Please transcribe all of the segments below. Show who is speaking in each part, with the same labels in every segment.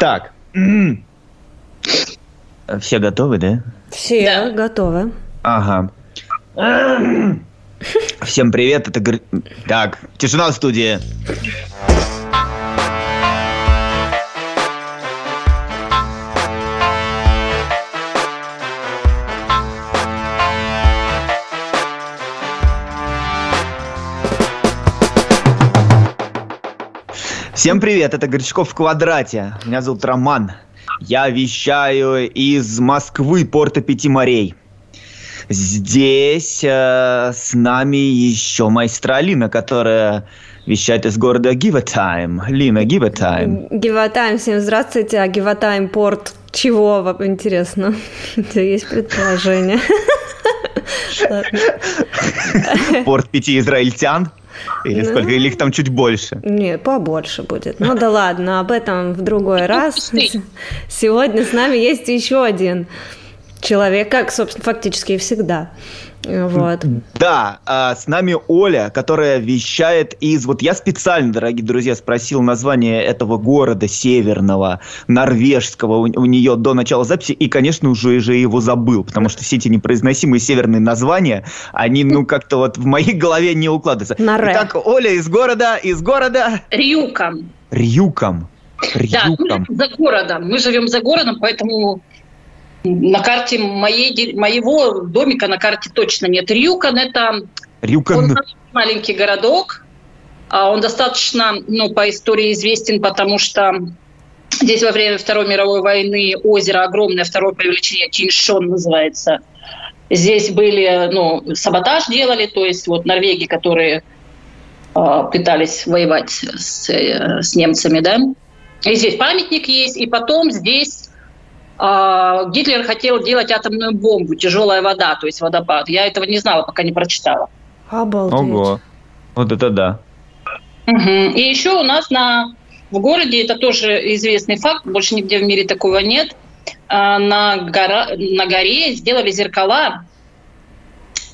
Speaker 1: Так. Все готовы, да?
Speaker 2: Все да. готовы.
Speaker 1: Ага. Всем привет, это... Так, тишина в студии. Всем привет, это Горчаков в квадрате. Меня зовут Роман. Я вещаю из Москвы, порта Пяти морей. Здесь э, с нами еще майстра Алина, которая вещает из города Гиватайм. Лина, Гиватайм.
Speaker 2: Гиватайм, всем здравствуйте. А Гиватайм порт чего, интересно? Это есть предположение.
Speaker 1: Порт пяти израильтян? Или ну, сколько? Или их там чуть больше?
Speaker 2: Нет, побольше будет. Ну да ладно, об этом в другой раз. Сегодня с нами есть еще один человек, как, собственно, фактически и всегда. Вот.
Speaker 1: Да, а с нами Оля, которая вещает из... Вот я специально, дорогие друзья, спросил название этого города северного, норвежского у, у нее до начала записи, и, конечно, уже, уже его забыл, потому что все эти непроизносимые северные названия, они, ну, как-то вот в моей голове не укладываются. Наре. Итак, Оля из города, из города...
Speaker 3: Рюком.
Speaker 1: Рюком.
Speaker 3: Рюком. Да, за городом. Мы живем за городом, поэтому на карте моей, моего домика на карте точно нет. Рюкан – это
Speaker 1: Рюкан.
Speaker 3: маленький городок. А он достаточно, ну, по истории известен, потому что здесь во время Второй мировой войны озеро огромное, второе по величине Тиньшон называется. Здесь были, ну, саботаж делали, то есть вот Норвегии, которые э, пытались воевать с, э, с немцами, да. И здесь памятник есть, и потом здесь Гитлер хотел делать атомную бомбу, тяжелая вода, то есть водопад. Я этого не знала, пока не прочитала.
Speaker 2: Обалдеть.
Speaker 1: Ого. Вот это да.
Speaker 3: Угу. И еще у нас на, в городе, это тоже известный факт, больше нигде в мире такого нет, а, на, гора, на горе сделали зеркала,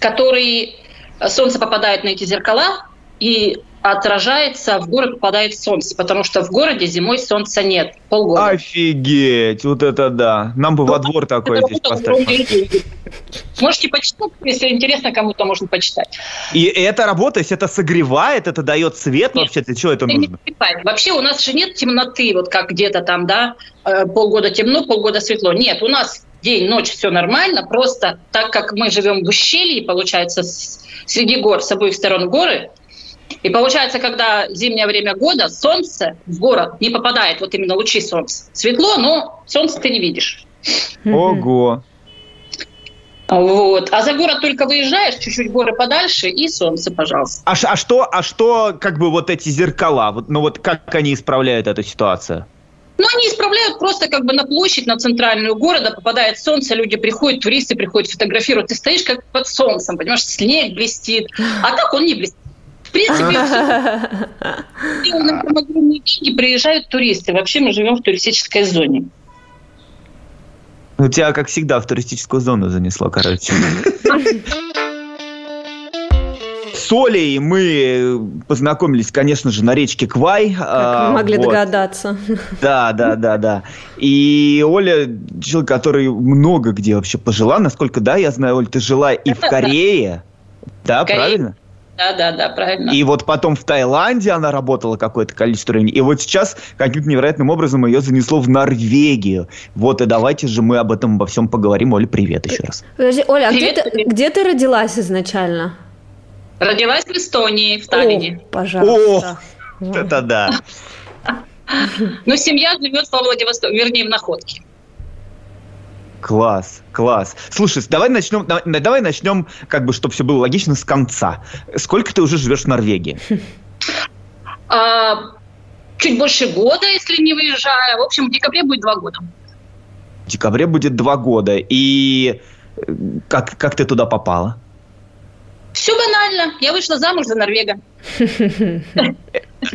Speaker 3: которые солнце попадает на эти зеркала, и отражается, в город попадает солнце, потому что в городе зимой солнца нет полгода.
Speaker 1: Офигеть, вот это да. Нам бы ну, во двор такое здесь поставить.
Speaker 3: Можете почитать, если интересно, кому-то можно почитать.
Speaker 1: И это работает, это согревает, это дает свет нет, вообще, для чего это нужно?
Speaker 3: Вообще у нас же нет темноты, вот как где-то там, да, э, полгода темно, полгода светло. Нет, у нас день, ночь, все нормально, просто так как мы живем в ущелье, получается, среди гор, с обоих сторон горы, и получается, когда зимнее время года, солнце в город не попадает, вот именно лучи солнца. Светло, но солнце ты не видишь.
Speaker 1: Ого.
Speaker 3: Вот. А за город только выезжаешь, чуть-чуть горы подальше, и солнце, пожалуйста.
Speaker 1: А, а что, а что, как бы вот эти зеркала, вот, ну вот как они исправляют эту ситуацию?
Speaker 3: Ну, они исправляют просто как бы на площадь, на центральную города, попадает солнце, люди приходят, туристы приходят, фотографируют. Ты стоишь как под солнцем, понимаешь, снег блестит. А так он не блестит. В принципе, на огромные деньги приезжают туристы. Вообще мы живем в туристической зоне.
Speaker 1: Ну, тебя, как всегда, в туристическую зону занесло, короче. С Олей мы познакомились, конечно же, на речке Квай.
Speaker 2: Как а, вы могли вот. догадаться.
Speaker 1: Да, да, да, да. И Оля, человек, который много где вообще пожила, насколько, да, я знаю, Оль, ты жила и в Корее. Да, правильно?
Speaker 3: Да, да, да, правильно.
Speaker 1: И вот потом в Таиланде она работала какое-то количество времени. И вот сейчас каким-то невероятным образом ее занесло в Норвегию. Вот и давайте же мы об этом обо всем поговорим. Оля, привет еще раз.
Speaker 2: Подожди, Оля, а где, ты, где ты родилась изначально?
Speaker 3: Родилась в Эстонии, в Таллине.
Speaker 2: О, пожалуйста.
Speaker 1: О, это да.
Speaker 3: Ну, семья живет во Владивостоке, вернее, в Находке.
Speaker 1: Класс, класс. Слушай, давай начнем, давай начнем, как бы, чтобы все было логично, с конца. Сколько ты уже живешь в Норвегии?
Speaker 3: А, чуть больше года, если не выезжаю. В общем, в декабре будет два года.
Speaker 1: В декабре будет два года. И э, как, как ты туда попала?
Speaker 3: Все банально. Я вышла замуж за Норвега.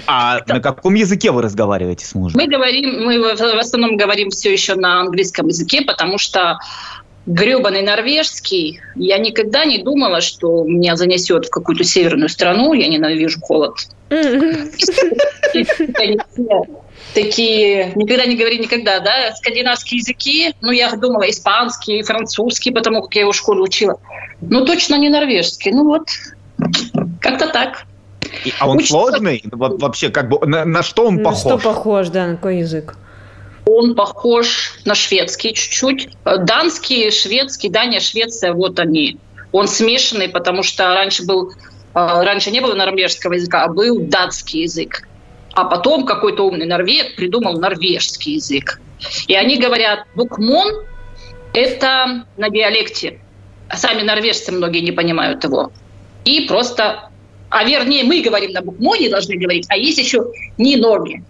Speaker 1: А на каком языке вы разговариваете с мужем?
Speaker 3: Мы говорим, мы в основном говорим все еще на английском языке, потому что гребаный норвежский. Я никогда не думала, что меня занесет в какую-то северную страну. Я ненавижу холод. Такие, никогда не говори никогда, да, скандинавские языки. Ну, я думала, испанский, французский, потому как я его в школе учила. Ну, точно не норвежский. Ну, вот, как-то так.
Speaker 1: а он Учится... сложный? Вообще, как бы, на, на что он похож?
Speaker 2: На что похож, да, на какой язык?
Speaker 3: Он похож на шведский чуть-чуть. Данский, шведский, Дания, Швеция, вот они. Он смешанный, потому что раньше был а, раньше не было норвежского языка, а был датский язык. А потом какой-то умный норвег придумал норвежский язык. И они говорят, букмон – это на диалекте. Сами норвежцы многие не понимают его. И просто, а вернее, мы говорим на букмоне, должны говорить, а есть еще не норме.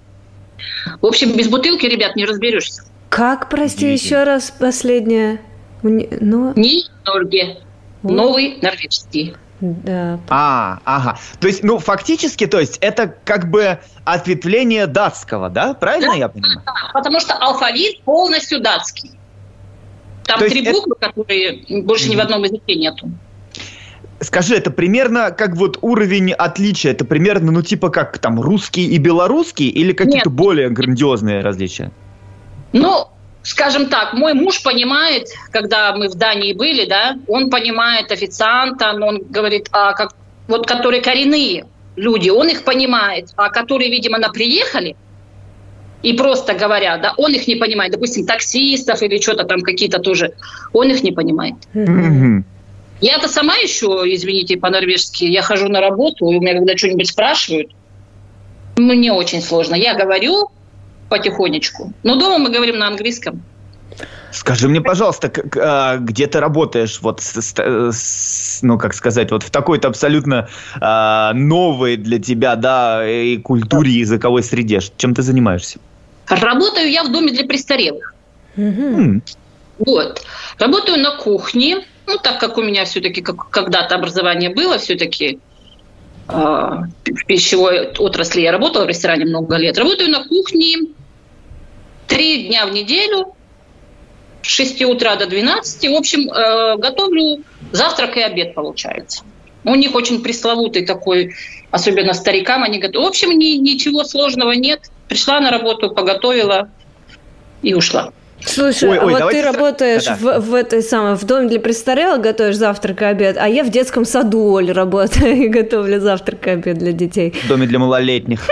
Speaker 3: В общем, без бутылки, ребят, не разберешься.
Speaker 2: Как, прости, еще раз последнее?
Speaker 3: Но... Не Норге. Новый норвежский.
Speaker 1: Да. А, ага. То есть, ну, фактически, то есть, это как бы ответвление датского, да? Правильно да, я понимаю? Да,
Speaker 3: потому что алфавит полностью датский. Там то три буквы, это... которые больше ни в одном языке нету.
Speaker 1: Скажи, это примерно как вот уровень отличия, это примерно, ну, типа как там русский и белорусский или какие-то более грандиозные различия?
Speaker 3: Ну, скажем так, мой муж понимает, когда мы в Дании были, да, он понимает официанта, он говорит, а как, вот которые коренные люди, он их понимает, а которые, видимо, на приехали и просто говорят, да, он их не понимает, допустим, таксистов или что-то там какие-то тоже, он их не понимает. Mm-hmm. Я-то сама еще, извините, по-норвежски, я хожу на работу, и у меня когда что-нибудь спрашивают, мне очень сложно. Я говорю потихонечку, но дома мы говорим на английском.
Speaker 1: Скажи мне, пожалуйста, а, где ты работаешь, вот, с, ну, как сказать, вот в такой-то абсолютно э, новой для тебя, да, и культуре, языковой среде. Чем ты занимаешься?
Speaker 3: Работаю я в доме для престарелых. Mm-hmm. Вот. Работаю на кухне, ну, так как у меня все-таки как, когда-то образование было, все-таки в пищевой отрасли я работала в ресторане много лет. Работаю на кухне три дня в неделю, с 6 утра до 12. В общем, э, готовлю завтрак и обед, получается. У них очень пресловутый такой, особенно старикам, они готовят. В общем, ни, ничего сложного нет. Пришла на работу, поготовила и ушла.
Speaker 2: Слушай, ой, а ой, вот ты работаешь да, в, в этой самой в доме для престарелых, готовишь завтрак и обед, а я в детском саду Оль работаю и готовлю завтрак и обед для детей.
Speaker 1: В доме для малолетних.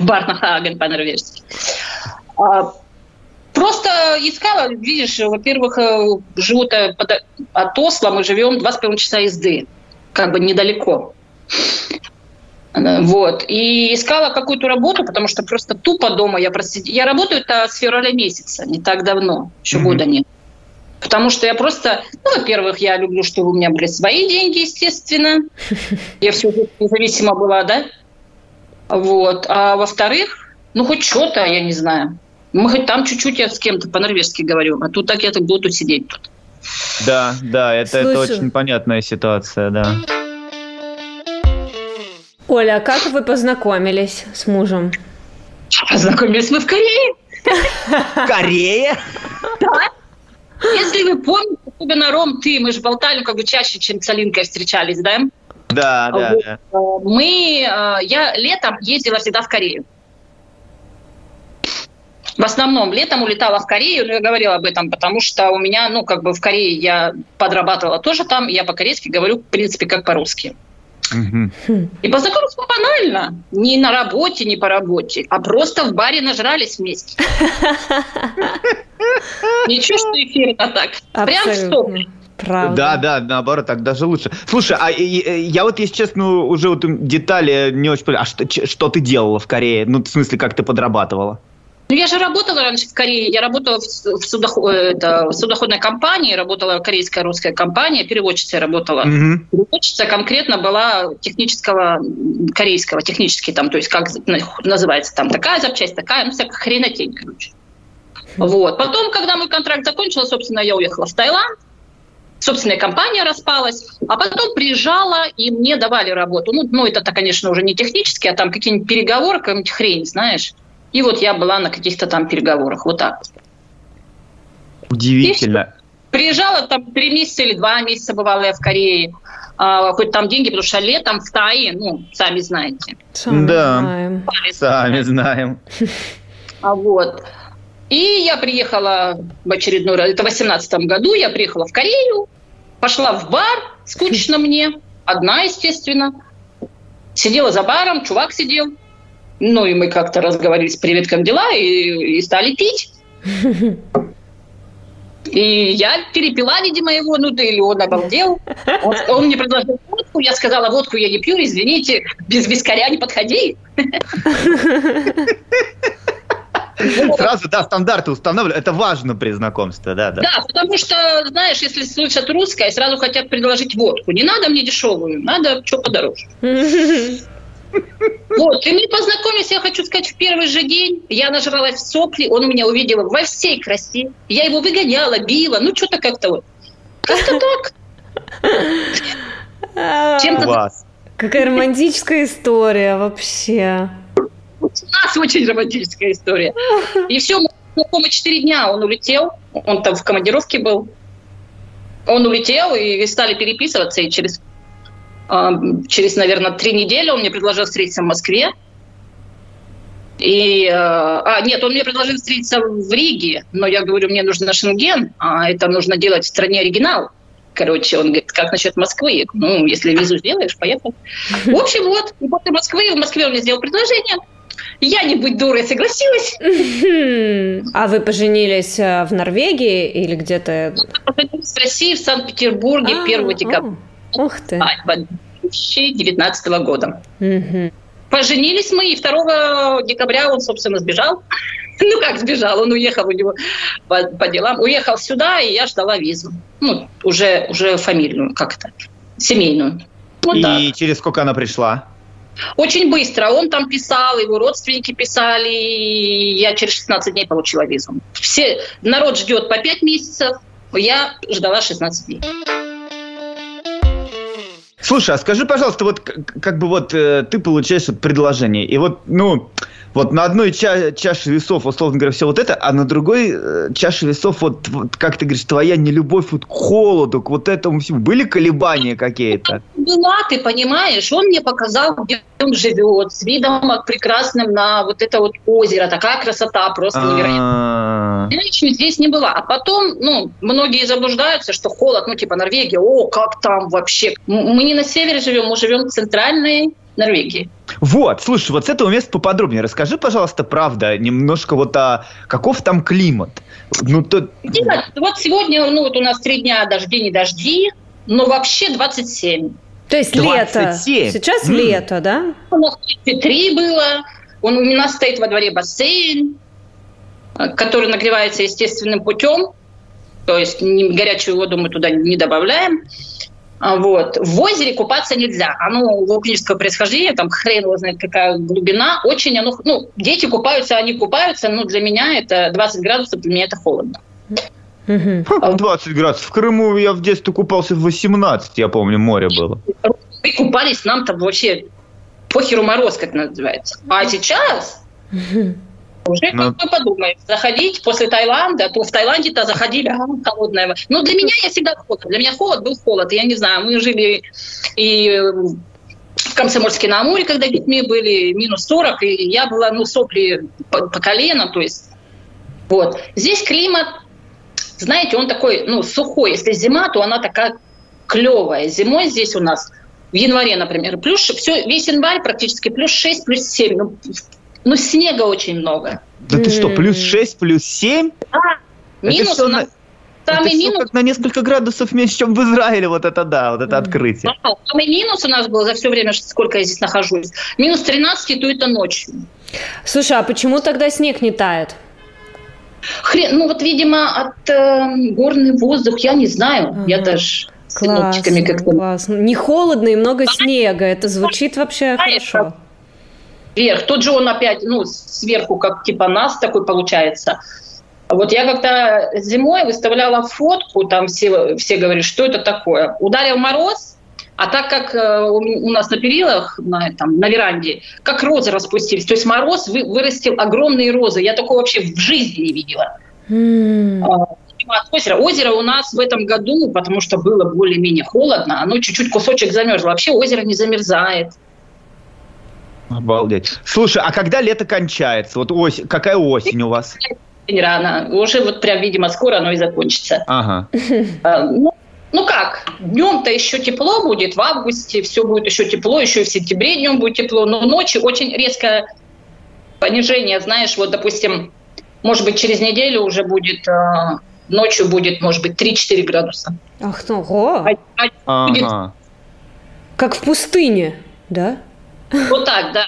Speaker 3: Барнахаген по-норвежски. А, просто искала, видишь, во-первых, э, живут э, от Осло, мы живем два с половиной часа езды, как бы недалеко. Вот. И искала какую-то работу, потому что просто тупо дома я просидела. Я работаю это с февраля месяца, не так давно, еще mm-hmm. года нет. Потому что я просто, ну, во-первых, я люблю, чтобы у меня были свои деньги, естественно. Я все независимо была, да? Вот. А во-вторых, ну, хоть что-то, я не знаю. Мы хоть там чуть-чуть я с кем-то по-норвежски говорю, а тут так я так буду сидеть тут.
Speaker 1: Да, да, это, это очень понятная ситуация, да.
Speaker 2: Оля, а как вы познакомились с мужем?
Speaker 3: Познакомились мы в Корее.
Speaker 1: Корее?
Speaker 3: Да. Если вы помните, особенно Ром, ты, мы же болтали как бы чаще, чем с Алинкой встречались, да?
Speaker 1: Да, да, вот. да.
Speaker 3: Мы, э, я летом ездила всегда в Корею. В основном летом улетала в Корею, но я говорила об этом, потому что у меня, ну, как бы в Корее я подрабатывала тоже там, я по-корейски говорю, в принципе, как по-русски. И познакомились банально. Не на работе, не по работе, а просто в баре нажрались вместе. Ничего, что эфирно так. Прям в стоп.
Speaker 1: Правда. Да, да, наоборот, так даже лучше. Слушай, а я вот, если честно, уже вот детали не очень понял. А что, что ты делала в Корее? Ну, в смысле, как ты подрабатывала?
Speaker 3: Ну, я же работала раньше в Корее. Я работала в, судоход... это, в судоходной компании, работала корейская русская компания, переводчицей работала. Mm-hmm. Переводчица конкретно была технического, корейского, технический там, то есть как называется там такая запчасть, такая, ну, всякая хренотень, короче. Mm-hmm. Вот. Потом, когда мой контракт закончился, собственно, я уехала в Таиланд, собственная компания распалась, а потом приезжала, и мне давали работу. Ну, ну это-то, конечно, уже не технически, а там какие-нибудь переговоры, какая-нибудь хрень, знаешь. И вот я была на каких-то там переговорах. Вот так.
Speaker 1: Удивительно.
Speaker 3: Приезжала там три месяца или два месяца бывала я в Корее. А, хоть там деньги, потому что летом в Тае, ну, сами знаете.
Speaker 1: Сами да, знаем. Сами знаем.
Speaker 3: А вот. И я приехала в очередной раз, это в 18 году, я приехала в Корею, пошла в бар, скучно мне, одна, естественно. Сидела за баром, чувак сидел. Ну, и мы как-то разговорились, привет, как дела, и, и стали пить. И я перепила, видимо, его, ну, да или он обалдел. Он, он мне предложил водку, я сказала, водку я не пью, извините, без вискаря не подходи.
Speaker 1: Сразу, да, стандарты устанавливают. Это важно при знакомстве, да, да.
Speaker 3: Да, потому что, знаешь, если слышат русское, сразу хотят предложить водку. Не надо мне дешевую, надо что подороже. Вот, и мы познакомились, я хочу сказать, в первый же день. Я нажралась в сопли, он меня увидел во всей красе. Я его выгоняла, била, ну что-то как-то вот. Как-то
Speaker 2: так. Чем-то... Какая романтическая история вообще.
Speaker 3: У нас очень романтическая история. И все, мы знакомы четыре дня, он улетел, он там в командировке был. Он улетел, и стали переписываться, и через через, наверное, три недели он мне предложил встретиться в Москве. И, а, а, нет, он мне предложил встретиться в Риге, но я говорю, мне нужно шенген, а это нужно делать в стране оригинал. Короче, он говорит, как насчет Москвы? Ну, если визу сделаешь, поехал. В общем, вот, и после Москвы, в Москве он мне сделал предложение. Я не быть дурой согласилась.
Speaker 2: А вы поженились э, в Норвегии или где-то?
Speaker 3: Поженились в России, в Санкт-Петербурге 1 а, декабря.
Speaker 2: Ух ты.
Speaker 3: 2019 года. Угу. Поженились мы, и 2 декабря он, собственно, сбежал. Ну, как сбежал, он уехал у него по, по делам. Уехал сюда, и я ждала визу. Ну, уже, уже фамильную, как это, семейную.
Speaker 1: Вот и так. через сколько она пришла?
Speaker 3: Очень быстро. Он там писал, его родственники писали, и я через 16 дней получила визу. Все, народ ждет по 5 месяцев, я ждала 16 дней.
Speaker 1: Слушай, а скажи, пожалуйста, вот как бы вот э, ты получаешь вот предложение, и вот, ну, вот на одной ча- чаше весов, условно говоря, все вот это, а на другой э, чаше весов, вот, вот, как ты говоришь, твоя нелюбовь вот к холоду, к вот этому всему. Были колебания какие-то?
Speaker 3: Была, ты понимаешь. Он мне показал, где он живет, с видом прекрасным на вот это вот озеро. Такая красота просто невероятная. Я еще здесь не была. А потом, ну, многие заблуждаются, что холод, ну, типа Норвегия, о, как там вообще. Мы не на севере живем, мы живем в центральной Норвегии.
Speaker 1: Вот, слушай, вот с этого места поподробнее. Расскажи, пожалуйста, правда, немножко вот о каков там климат.
Speaker 3: Ну, то... Нет, вот сегодня, ну, вот у нас три дня дожди, не дожди, но вообще 27.
Speaker 2: То есть 27. лето. Сейчас mm. лето, да?
Speaker 3: У нас 33 было. Он, у нас стоит во дворе бассейн, который нагревается естественным путем. То есть горячую воду мы туда не добавляем. А, вот. В озере купаться нельзя. Оно вулканического происхождения, там хрен его знает какая глубина. Очень оно... Ну, дети купаются, они купаются, но для меня это 20 градусов, для меня это холодно.
Speaker 1: 20 градусов. В Крыму я в детстве купался в 18, я помню, море было.
Speaker 3: Мы купались, нам там вообще похеру мороз, как называется. А сейчас уже Но... Ну, как бы подумаешь, заходить после Таиланда, то в Таиланде-то заходили, а, холодная вода. Но для меня я всегда холод. Для меня холод был холод. Я не знаю, мы жили и в Комсомольске на Амуре, когда детьми были минус 40, и я была, ну, сопли по, по колено, то есть вот. Здесь климат, знаете, он такой, ну, сухой. Если зима, то она такая клевая. Зимой здесь у нас в январе, например, плюс все, весь январь практически плюс 6, плюс 7. Ну, ну, снега очень много.
Speaker 1: Да ты что, плюс 6, плюс 7? Да.
Speaker 3: Минус у нас...
Speaker 1: Самый это минус... как на несколько градусов меньше, чем в Израиле, вот это да, вот это открытие.
Speaker 3: Да, самый минус у нас был за все время, сколько я здесь нахожусь. Минус 13, то это ночью.
Speaker 2: Слушай, а почему тогда снег не тает?
Speaker 3: Хрен, ну вот, видимо, от э, горный воздух, я не знаю. Ага. Я даже
Speaker 2: классно, как-то... Классно. Не холодно и много снега. Это звучит вообще хорошо
Speaker 3: вверх. Тут же он опять, ну, сверху, как типа нас такой получается. Вот я как-то зимой выставляла фотку, там все, все говорят, что это такое. Ударил мороз, а так как э, у нас на перилах, на, там, на веранде, как розы распустились. То есть мороз вы, вырастил огромные розы. Я такого вообще в жизни не видела. Mm. от озера. Озеро у нас в этом году, потому что было более-менее холодно, оно чуть-чуть кусочек замерзло. Вообще озеро не замерзает.
Speaker 1: Обалдеть. Слушай, а когда лето кончается? Вот осень, какая осень у вас?
Speaker 3: Рано. Уже вот прям, видимо, скоро оно и закончится.
Speaker 1: Ага.
Speaker 3: А, ну, ну как, днем-то еще тепло будет, в августе все будет еще тепло, еще и в сентябре днем будет тепло, но ночью очень резкое понижение, знаешь, вот, допустим, может быть, через неделю уже будет, э, ночью будет, может быть, 3-4 градуса.
Speaker 2: Ах, ну, ого. А,
Speaker 1: а будет...
Speaker 2: Как в пустыне, да?
Speaker 3: Вот так, да.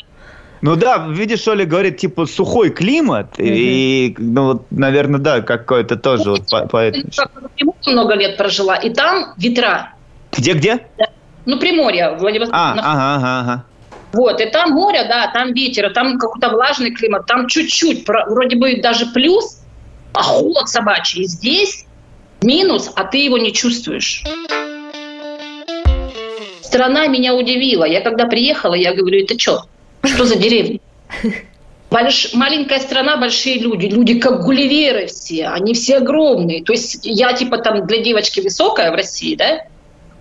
Speaker 1: Ну да, видишь, Оля говорит, типа, сухой климат, mm-hmm. и, ну, вот, наверное, да, какой-то тоже вот по, по
Speaker 3: много лет прожила, и там ветра.
Speaker 1: Где-где?
Speaker 3: Ну, Приморье, Владивосток.
Speaker 1: А, ага, ага, ага.
Speaker 3: Вот, и там море, да, там ветер, там какой-то влажный климат, там чуть-чуть, вроде бы даже плюс, а холод собачий. Здесь минус, а ты его не чувствуешь. Страна меня удивила. Я когда приехала, я говорю, это что? Что за деревня? Больш... Маленькая страна, большие люди. Люди как гулливеры все. Они все огромные. То есть я типа там для девочки высокая в России, да?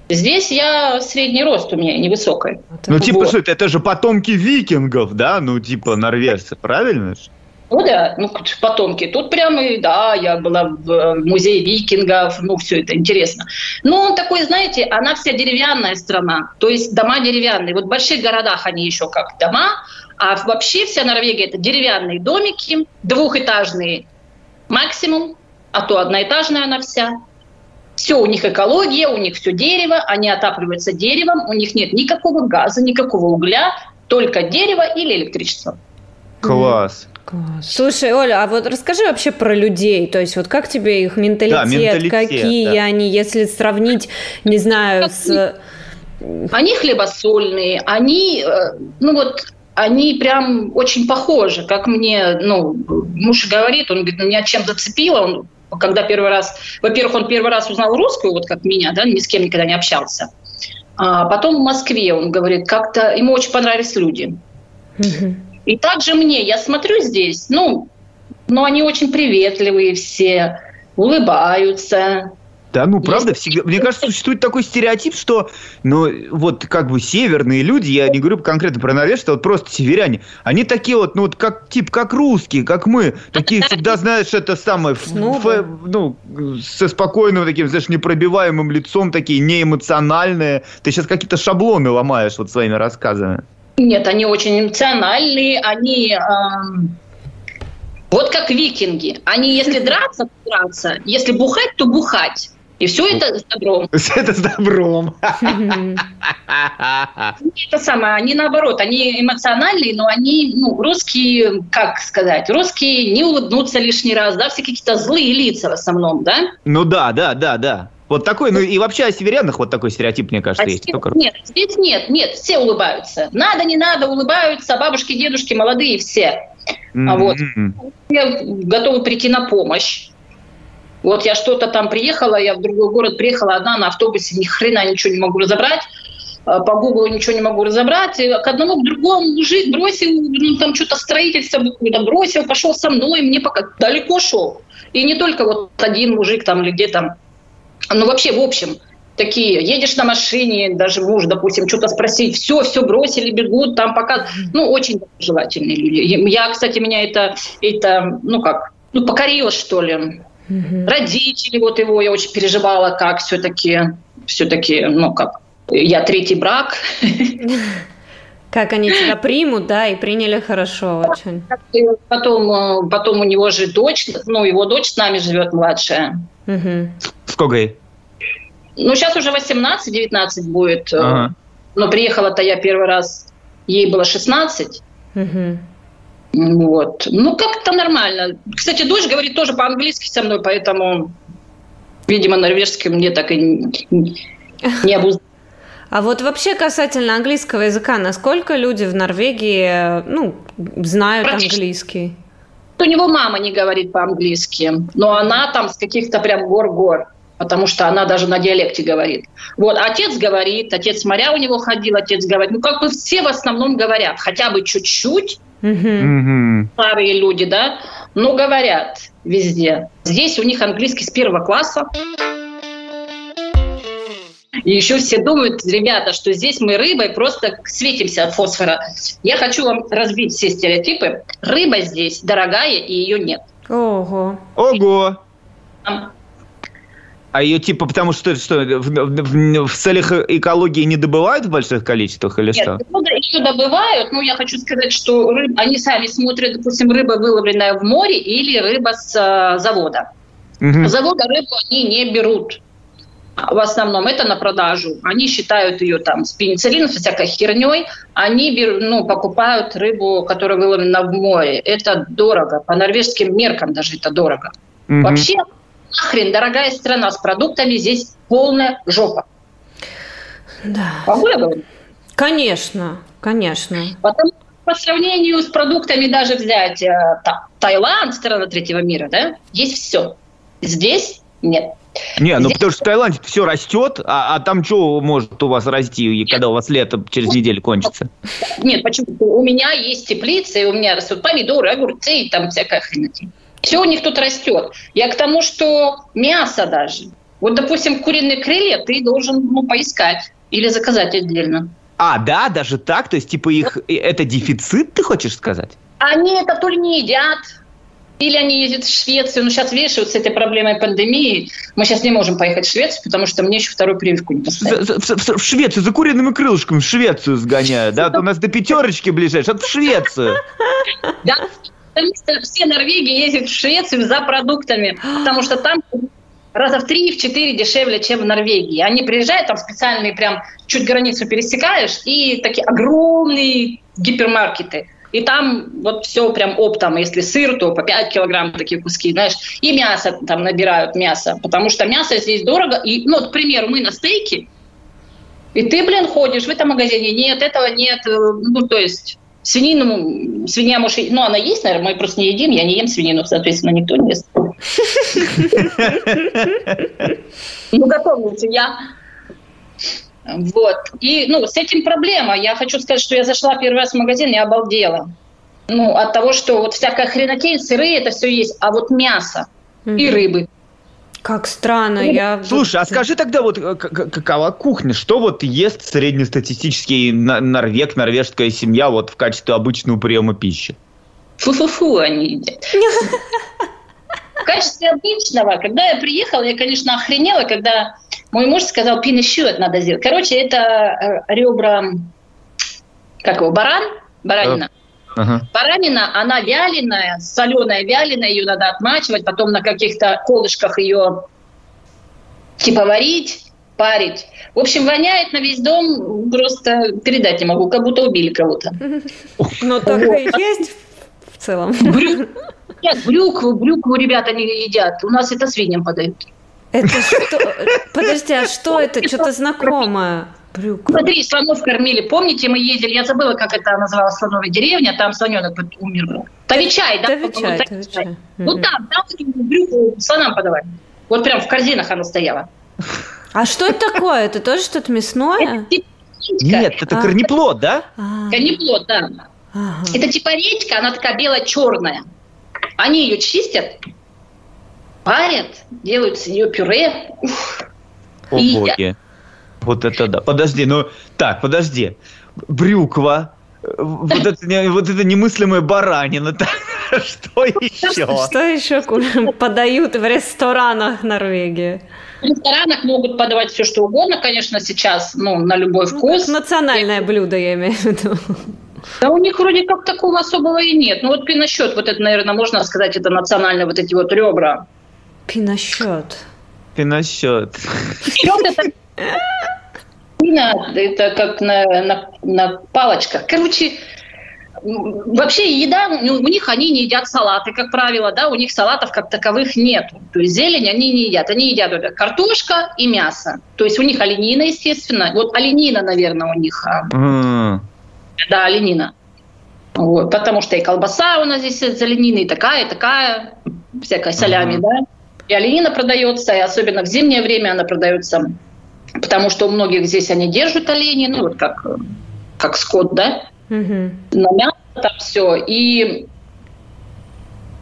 Speaker 3: Здесь я средний рост у меня, невысокий.
Speaker 1: Ну, типа, вот. что это, это же потомки викингов, да? Ну, типа, норвежцы, правильно?
Speaker 3: Ну да, ну потомки. Тут прямо, да, я была в э, музее викингов, ну все это интересно. Но он такой, знаете, она вся деревянная страна, то есть дома деревянные. Вот в больших городах они еще как дома, а вообще вся Норвегия это деревянные домики, двухэтажные максимум, а то одноэтажная она вся. Все, у них экология, у них все дерево, они отапливаются деревом, у них нет никакого газа, никакого угля, только дерево или электричество.
Speaker 1: Класс.
Speaker 2: Класс. Слушай, Оля, а вот расскажи вообще про людей, то есть вот как тебе их менталитет, да, менталитет какие да. они, если сравнить, не знаю, с...
Speaker 3: Они хлебосольные, они, э, ну вот, они прям очень похожи, как мне, ну, муж говорит, он говорит, меня чем зацепило, он когда первый раз, во-первых, он первый раз узнал русскую, вот как меня, да, ни с кем никогда не общался. А потом в Москве он говорит, как-то ему очень понравились люди. И также мне, я смотрю здесь, ну, ну они очень приветливые все, улыбаются,
Speaker 1: да, ну правда, всегда, мне кажется, существует такой стереотип, что, ну, вот как бы северные люди, я не говорю конкретно про норвежцев, вот просто северяне, они такие вот, ну, вот как, тип, как русские, как мы, такие всегда, знаешь, это самое, ф, ну, со спокойным таким, знаешь, непробиваемым лицом, такие неэмоциональные. Ты сейчас какие-то шаблоны ломаешь вот своими рассказами.
Speaker 3: Нет, они очень эмоциональные, они... Эм... Вот как викинги. Они, если драться, то драться. Если бухать, то бухать. И все это с добром.
Speaker 1: Все это с добром.
Speaker 3: Это самое, они наоборот, они эмоциональные, но они, ну, русские, как сказать, русские не улыбнутся лишний раз, да, все какие-то злые лица в основном, да?
Speaker 1: Ну да, да, да, да. Вот такой, ну и вообще о северянах вот такой стереотип, мне кажется, а есть.
Speaker 3: Только... Нет, здесь нет, нет, все улыбаются. Надо, не надо, улыбаются, бабушки, дедушки, молодые все. Mm-hmm. Вот. Готовы прийти на помощь. Вот я что-то там приехала, я в другой город приехала одна на автобусе, ни хрена ничего не могу разобрать а, по Гуглу ничего не могу разобрать. И к одному, к другому мужик бросил, ну, там что-то строительство там бросил, пошел со мной, мне пока далеко шел. И не только вот один мужик там или где там. Ну, вообще, в общем, такие, едешь на машине, даже муж, допустим, что-то спросить, все, все бросили, бегут, там пока, ну, очень желательные люди. Я, кстати, меня это, это, ну, как, ну, покорило, что ли. Угу. Родители вот его, я очень переживала, как все-таки, все-таки, ну как, я третий брак.
Speaker 2: Как они тебя примут, да, и приняли хорошо очень.
Speaker 3: Потом, потом у него же дочь, ну, его дочь с нами живет младшая.
Speaker 1: Угу. Сколько ей?
Speaker 3: Ну, сейчас уже 18-19 будет. Ага. Но приехала-то я первый раз, ей было 16. Угу. Вот. Ну, как-то нормально. Кстати, дочь говорит тоже по-английски со мной, поэтому, видимо, норвежский мне так и не обуздал.
Speaker 2: А вот вообще касательно английского языка, насколько люди в Норвегии, ну, знают английский?
Speaker 3: У него мама не говорит по-английски, но она там с каких-то прям гор-гор, потому что она даже на диалекте говорит. Вот, отец говорит, отец моря у него ходил, отец говорит. Ну, как бы все в основном говорят, хотя бы чуть-чуть, Угу. Старые люди, да. но говорят везде. Здесь у них английский с первого класса. И еще все думают, ребята, что здесь мы рыбой просто светимся от фосфора. Я хочу вам разбить все стереотипы. Рыба здесь дорогая, и ее нет.
Speaker 2: Ого.
Speaker 1: Ого. А ее типа потому что что в, в, в целях экологии не добывают в больших количествах или
Speaker 3: Нет,
Speaker 1: что?
Speaker 3: Еще добывают, но я хочу сказать, что рыб, они сами смотрят, допустим, рыба выловленная в море или рыба с э, завода. С завода рыбу они не берут. В основном это на продажу. Они считают ее там с пенициллином, со всякой херней. Они берут, ну, покупают рыбу, которая выловлена в море. Это дорого. По норвежским меркам даже это дорого.
Speaker 1: Мгм.
Speaker 3: Вообще, нахрен, дорогая страна с продуктами, здесь полная жопа.
Speaker 2: Да.
Speaker 3: Говорить?
Speaker 2: Конечно, конечно.
Speaker 3: Потому что по сравнению с продуктами даже взять э, та- Таиланд, страна третьего мира, да, есть все. Здесь нет.
Speaker 1: Не, ну
Speaker 3: Здесь-
Speaker 1: потому что в Таиланде все растет, а, а там что может у вас расти, и когда у вас лето через неделю кончится?
Speaker 3: Нет, почему? У меня есть теплица, и у меня растут помидоры, огурцы и там всякая хренотень. Все у них тут растет. Я к тому, что мясо даже. Вот, допустим, куриные крылья ты должен ну, поискать или заказать отдельно.
Speaker 1: А, да, даже так? То есть, типа, их это дефицит, ты хочешь сказать?
Speaker 3: Они это то ли не едят, или они ездят в Швецию. Но сейчас, видишь, вот с этой проблемой пандемии мы сейчас не можем поехать в Швецию, потому что мне еще вторую прививку не поставили.
Speaker 1: За- В, в Швецию, за куриными крылышками в Швецию сгоняю, да? У нас до пятерочки ближайшей, а в Швецию.
Speaker 3: Да, потому что все Норвегии ездят в Швецию за продуктами, потому что там раза в три, в четыре дешевле, чем в Норвегии. Они приезжают, там специальные прям чуть границу пересекаешь, и такие огромные гипермаркеты. И там вот все прям оптом. Если сыр, то по 5 килограмм такие куски, знаешь. И мясо там набирают мясо, потому что мясо здесь дорого. И, ну, вот, к примеру, мы на стейке, и ты, блин, ходишь в этом магазине, нет, этого нет. э, Ну, то есть свинину, свинья может, ну, она есть, наверное, мы просто не едим, я не ем свинину, соответственно, никто не ест. Ну, готовлю я. Вот. И, ну, с этим проблема. Я хочу сказать, что я зашла первый раз в магазин и обалдела. Ну, от того, что вот всякая хренотень, сыры, это все есть, а вот мясо и
Speaker 2: Мгм.
Speaker 3: рыбы.
Speaker 2: Как странно, я...
Speaker 1: Слушай, а скажи тогда вот э, какова кухня? Что вот ест среднестатистический норвег, норвежская семья вот в качестве обычного приема пищи?
Speaker 3: Фу-фу-фу они едят. В качестве обычного, когда я приехала, я, конечно, охренела, когда мой муж сказал, пинешет надо сделать. Короче, это э, ребра, как его, баран, баранина.
Speaker 1: Ага.
Speaker 3: Баранина, она вяленая, соленая вяленая, ее надо отмачивать, потом на каких-то колышках ее типа варить, парить. В общем, воняет на весь дом, просто передать не могу, как будто убили кого-то.
Speaker 2: Ну, так и есть в целом.
Speaker 3: Брю- Нет, брюкву, брюкву ребята не едят. У нас это свиньям подают.
Speaker 2: Это что? Подожди, а что это? Что-то знакомое. Брюква.
Speaker 3: Смотри, слонов кормили. Помните, мы ездили, я забыла, как это называлась слоновая деревня, там слоненок вот умер. Тавичай, да?
Speaker 2: Тавичай,
Speaker 3: по-моему,
Speaker 2: тавичай.
Speaker 3: Вот
Speaker 2: Мгм.
Speaker 3: там, там брюкву слонам подавали. Вот прям в корзинах она стояла.
Speaker 2: А что это такое? Это тоже что-то мясное?
Speaker 1: Нет, это
Speaker 2: А.
Speaker 1: корнеплод, да?
Speaker 2: А,
Speaker 3: Конеплод, да. Это типа редька, она такая бело-черная. Они ее чистят, парят, делают с нее пюре.
Speaker 1: О
Speaker 3: И-
Speaker 1: боги. Вот это да. Подожди, ну так, подожди. Брюква. э, Вот это, вот это немыслимая баранина. Что еще?
Speaker 2: Что еще подают в ресторанах Норвегии?
Speaker 3: В ресторанах могут подавать все, что угодно, конечно, сейчас, ну, на любой
Speaker 2: Ну,
Speaker 3: вкус.
Speaker 2: как национальное блюдо, я имею в виду.
Speaker 3: Да у них вроде как такого особого и нет. Ну вот пиносчет, вот это, наверное, можно сказать, это национальные вот эти вот ребра.
Speaker 2: Пиносчет.
Speaker 1: Пиносчет.
Speaker 3: Пина, это как на, на, на палочках. Короче, вообще еда, ну, у них они не едят салаты, как правило, да, у них салатов как таковых нет. То есть зелень они не едят. Они едят только картошка и мясо. То есть у них оленина, естественно. Вот оленина, наверное, у них
Speaker 1: М.
Speaker 3: Да, оленина. Вот, потому что и колбаса у нас здесь из оленины, и такая, и такая, всякая солями,
Speaker 1: Ага.
Speaker 3: да. И оленина продается, и особенно в зимнее время она продается, потому что у многих здесь они держат оленей, ну вот как, как скот, да,
Speaker 2: Мгм.
Speaker 3: на мясо там все. И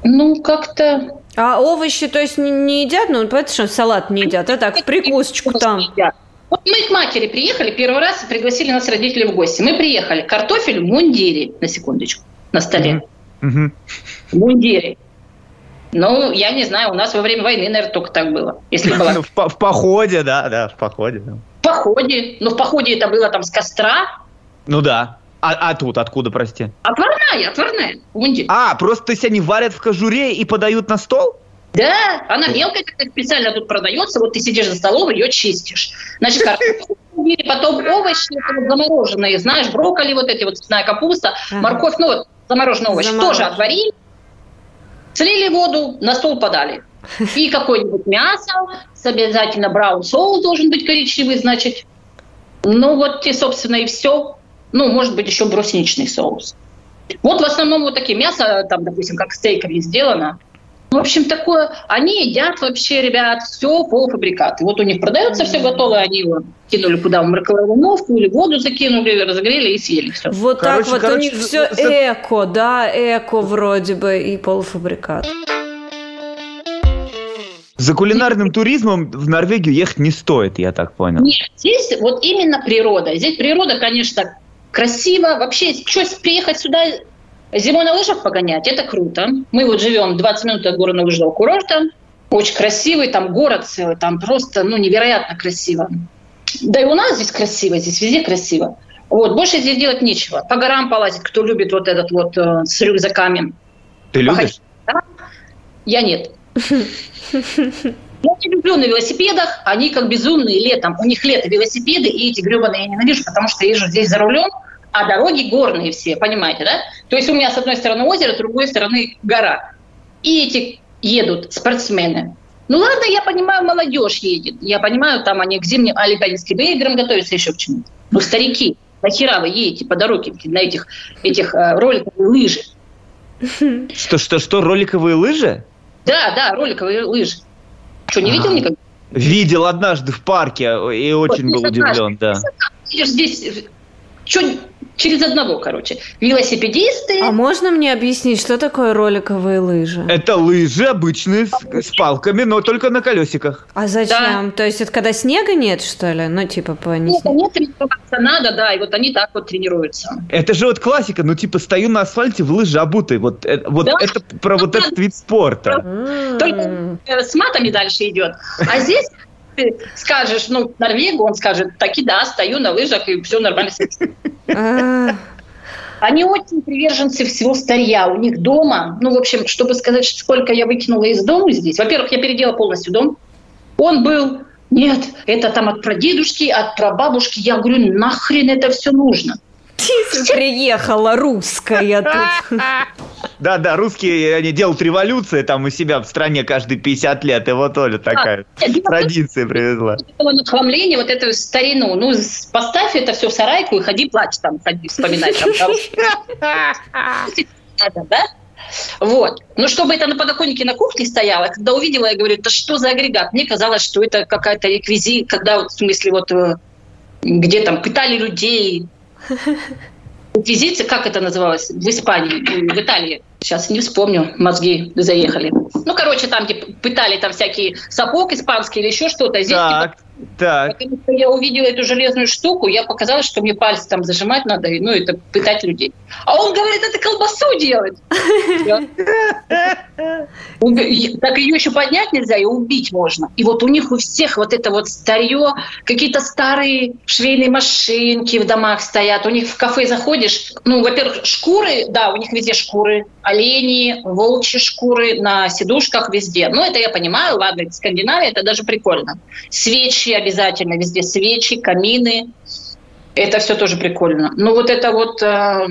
Speaker 3: Ну, как-то...
Speaker 2: А овощи, то есть, не, не едят? Ну, понятно, что салат не едят, а так, в прикусочку там.
Speaker 3: Вот мы к матери приехали, первый раз пригласили нас родители в гости. Мы приехали, картофель в мундире, на секундочку, на столе. Mm-hmm. В мундире. Ну, я не знаю, у нас во время войны, наверное, только так было. Если было.
Speaker 1: в, в походе, да, да, в походе.
Speaker 3: В походе. Ну, в походе это было там с костра.
Speaker 1: Ну да. А, а тут откуда, прости?
Speaker 3: Отварная, отварная. Мундир.
Speaker 1: А, просто то есть они варят в кожуре и подают на стол?
Speaker 3: Да, она мелкая как специально тут продается. Вот ты сидишь за столом, ее чистишь. Значит, картофель, потом овощи вот замороженные, знаешь, брокколи, вот эти вот, цветная капуста, ага. морковь, ну вот замороженные овощи тоже отварили, слили воду, на стол подали. И какое-нибудь мясо, обязательно браун соус должен быть коричневый, значит. Ну вот и, собственно, и все. Ну, может быть, еще брусничный соус. Вот в основном вот такие мясо, там, допустим, как стейками сделано. В общем, такое, они едят вообще, ребят, все полуфабрикаты. Вот у них продается все готовое, они его кинули куда в микроволновку или воду закинули, разогрели и съели все.
Speaker 2: Вот короче, так вот короче, у них все эко, да, эко вроде бы и полуфабрикат.
Speaker 1: За кулинарным туризмом в Норвегию ехать не стоит, я так понял.
Speaker 3: Нет, здесь вот именно природа. Здесь природа, конечно, красиво. Вообще, что приехать сюда Зимой на лыжах погонять – это круто. Мы вот живем 20 минут от города лыжного курорта. Очень красивый, там город целый, там просто ну, невероятно красиво. Да и у нас здесь красиво, здесь везде красиво. Вот, больше здесь делать нечего. По горам полазить, кто любит вот этот вот э, с рюкзаками.
Speaker 1: Ты любишь?
Speaker 3: Да? Я нет. Я не люблю на велосипедах, они как безумные летом. У них лето велосипеды, и эти гребаные я ненавижу, потому что я езжу здесь за рулем, а дороги горные все, понимаете, да? То есть у меня с одной стороны озеро, с другой стороны гора. И эти едут спортсмены. Ну ладно, я понимаю, молодежь едет. Я понимаю, там они к зимним Олимпиадским играм готовятся еще к чему-то. Но старики, нахера вы едете по дороге на этих, этих э, роликовых лыжи?
Speaker 1: Что, что, что, роликовые лыжи?
Speaker 3: Да, да, роликовые лыжи. Что, не видел никогда?
Speaker 1: Видел однажды в парке и очень был удивлен, да.
Speaker 3: Видишь, здесь что через одного, короче. Велосипедисты.
Speaker 2: А можно мне объяснить, что такое роликовые лыжи?
Speaker 1: Это лыжи обычные с, с палками, но только на колесиках.
Speaker 2: А зачем? Да. То есть это когда снега нет, что ли? Ну, типа по
Speaker 3: Нет, нет, тренироваться надо, да, и вот они так вот тренируются.
Speaker 1: Это же вот классика, ну, типа, стою на асфальте в лыжи обутый. Вот, э, вот да? это про вот этот вид спорта.
Speaker 3: Только э, с матами дальше идет. А здесь ты скажешь, ну, Норвегу, он скажет, таки да, стою на лыжах, и все нормально. А. Они очень приверженцы всего старья. У них дома, ну, в общем, чтобы сказать, сколько я выкинула из дома здесь. Во-первых, я переделала полностью дом. Он был, нет, это там от прадедушки, от прабабушки. Я говорю, нахрен это все нужно?
Speaker 2: Приехала русская тут.
Speaker 1: Да, да, русские, они делают революции там у себя в стране каждые 50 лет, и вот Оля такая традиция привезла.
Speaker 3: Нахламление, вот эту старину, ну, поставь это все в сарайку и ходи плачь там, ходи вспоминать. Надо, да? Вот. Но чтобы это на подоконнике на кухне стояло, когда увидела, я говорю, это что за агрегат? Мне казалось, что это какая-то реквизит, когда, вот, в смысле, вот э, где там пытали людей, Инквизиция, как это называлось в Испании, в Италии? Сейчас не вспомню, мозги заехали. Ну, короче, там где пытали там всякие сапог испанский или еще что-то. Здесь
Speaker 1: так. Так.
Speaker 3: Потому что я увидела эту железную штуку, я показалось, что мне пальцы там зажимать надо, ну, это пытать людей. А он говорит, это колбасу делать. Так ее еще поднять нельзя, и убить можно. И вот у них у всех вот это вот старье, какие-то старые швейные машинки в домах стоят. У них в кафе заходишь, ну, во-первых, шкуры, да, у них везде шкуры, олени, волчьи шкуры на сидушках везде. Ну, это я понимаю, ладно, Скандинавия, это даже прикольно. Свечи обязательно, везде свечи, камины. Это все тоже прикольно. Но вот это вот, э,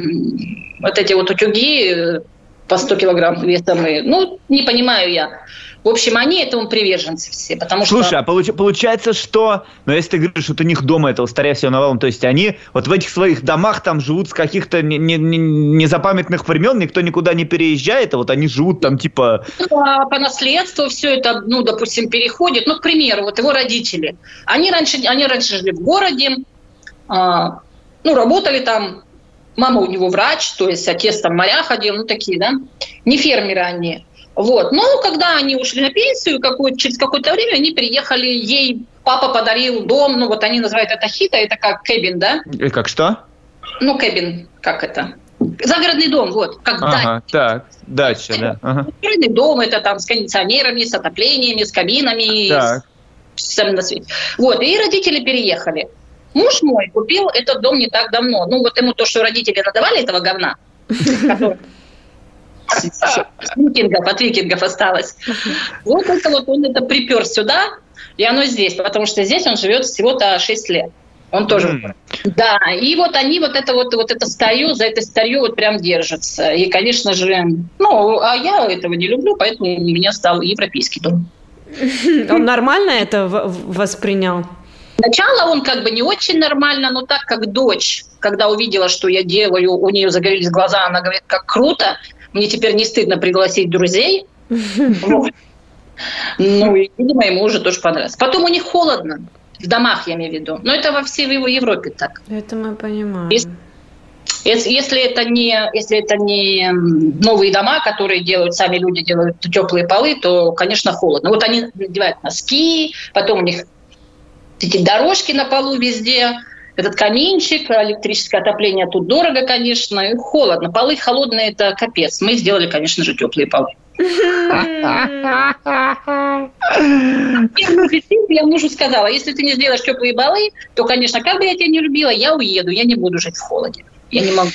Speaker 3: вот эти вот утюги э, по 100 килограмм весом, ну, не понимаю я. В общем, они этому приверженцы все, потому
Speaker 1: Слушай,
Speaker 3: что...
Speaker 1: а получ, получается, что... Ну, если ты говоришь, что у них дома этого старя всего навалом, то есть они вот в этих своих домах там живут с каких-то незапамятных времен, никто никуда не переезжает, а вот они живут там типа...
Speaker 3: Ну, по наследству все это, ну, допустим, переходит. Ну, к примеру, вот его родители. Они раньше, они раньше жили в городе, а, ну, работали там, мама у него врач, то есть отец там моря ходил, ну, такие, да, не фермеры они. Вот. Но когда они ушли на пенсию, какое, через какое-то время они приехали, ей папа подарил дом, ну вот они называют это хита, это как кэбин, да?
Speaker 1: И как что?
Speaker 3: Ну, кэбин, как это? Загородный дом, вот, как
Speaker 1: ага, дача. Так, дача, да. Ага.
Speaker 3: Загородный дом, это там с кондиционерами, с отоплениями, с кабинами, так. с, с, на свете. Вот, и родители переехали. Муж мой купил этот дом не так давно. Ну, вот ему то, что родители надавали этого говна, с викингов, от викингов осталось. Вот это вот он это припер сюда, и оно здесь, потому что здесь он живет всего-то 6 лет. Он тоже. Mm. Да, и вот они вот это вот, вот это старье, за это старье вот прям держатся. И, конечно же, ну, а я этого не люблю, поэтому у меня стал европейский дом.
Speaker 2: Он нормально это воспринял?
Speaker 3: Сначала он как бы не очень нормально, но так как дочь, когда увидела, что я делаю, у нее загорелись глаза, она говорит, как круто, мне теперь не стыдно пригласить друзей. Ну, и, видимо, ему уже тоже понравилось. Потом у них холодно, в домах, я имею в виду. Но это во всей Европе так.
Speaker 2: Это мы понимаем.
Speaker 3: Если, если, это не, если это не новые дома, которые делают, сами люди делают теплые полы, то, конечно, холодно. Вот они надевают носки, потом у них эти дорожки на полу везде, этот каминчик, электрическое отопление тут дорого, конечно, и холодно. Полы холодные – это капец. Мы сделали, конечно же, теплые полы. Я мужу сказала, если ты не сделаешь теплые полы, то, конечно, как бы я тебя не любила, я уеду, я не буду жить в холоде. Я не могу.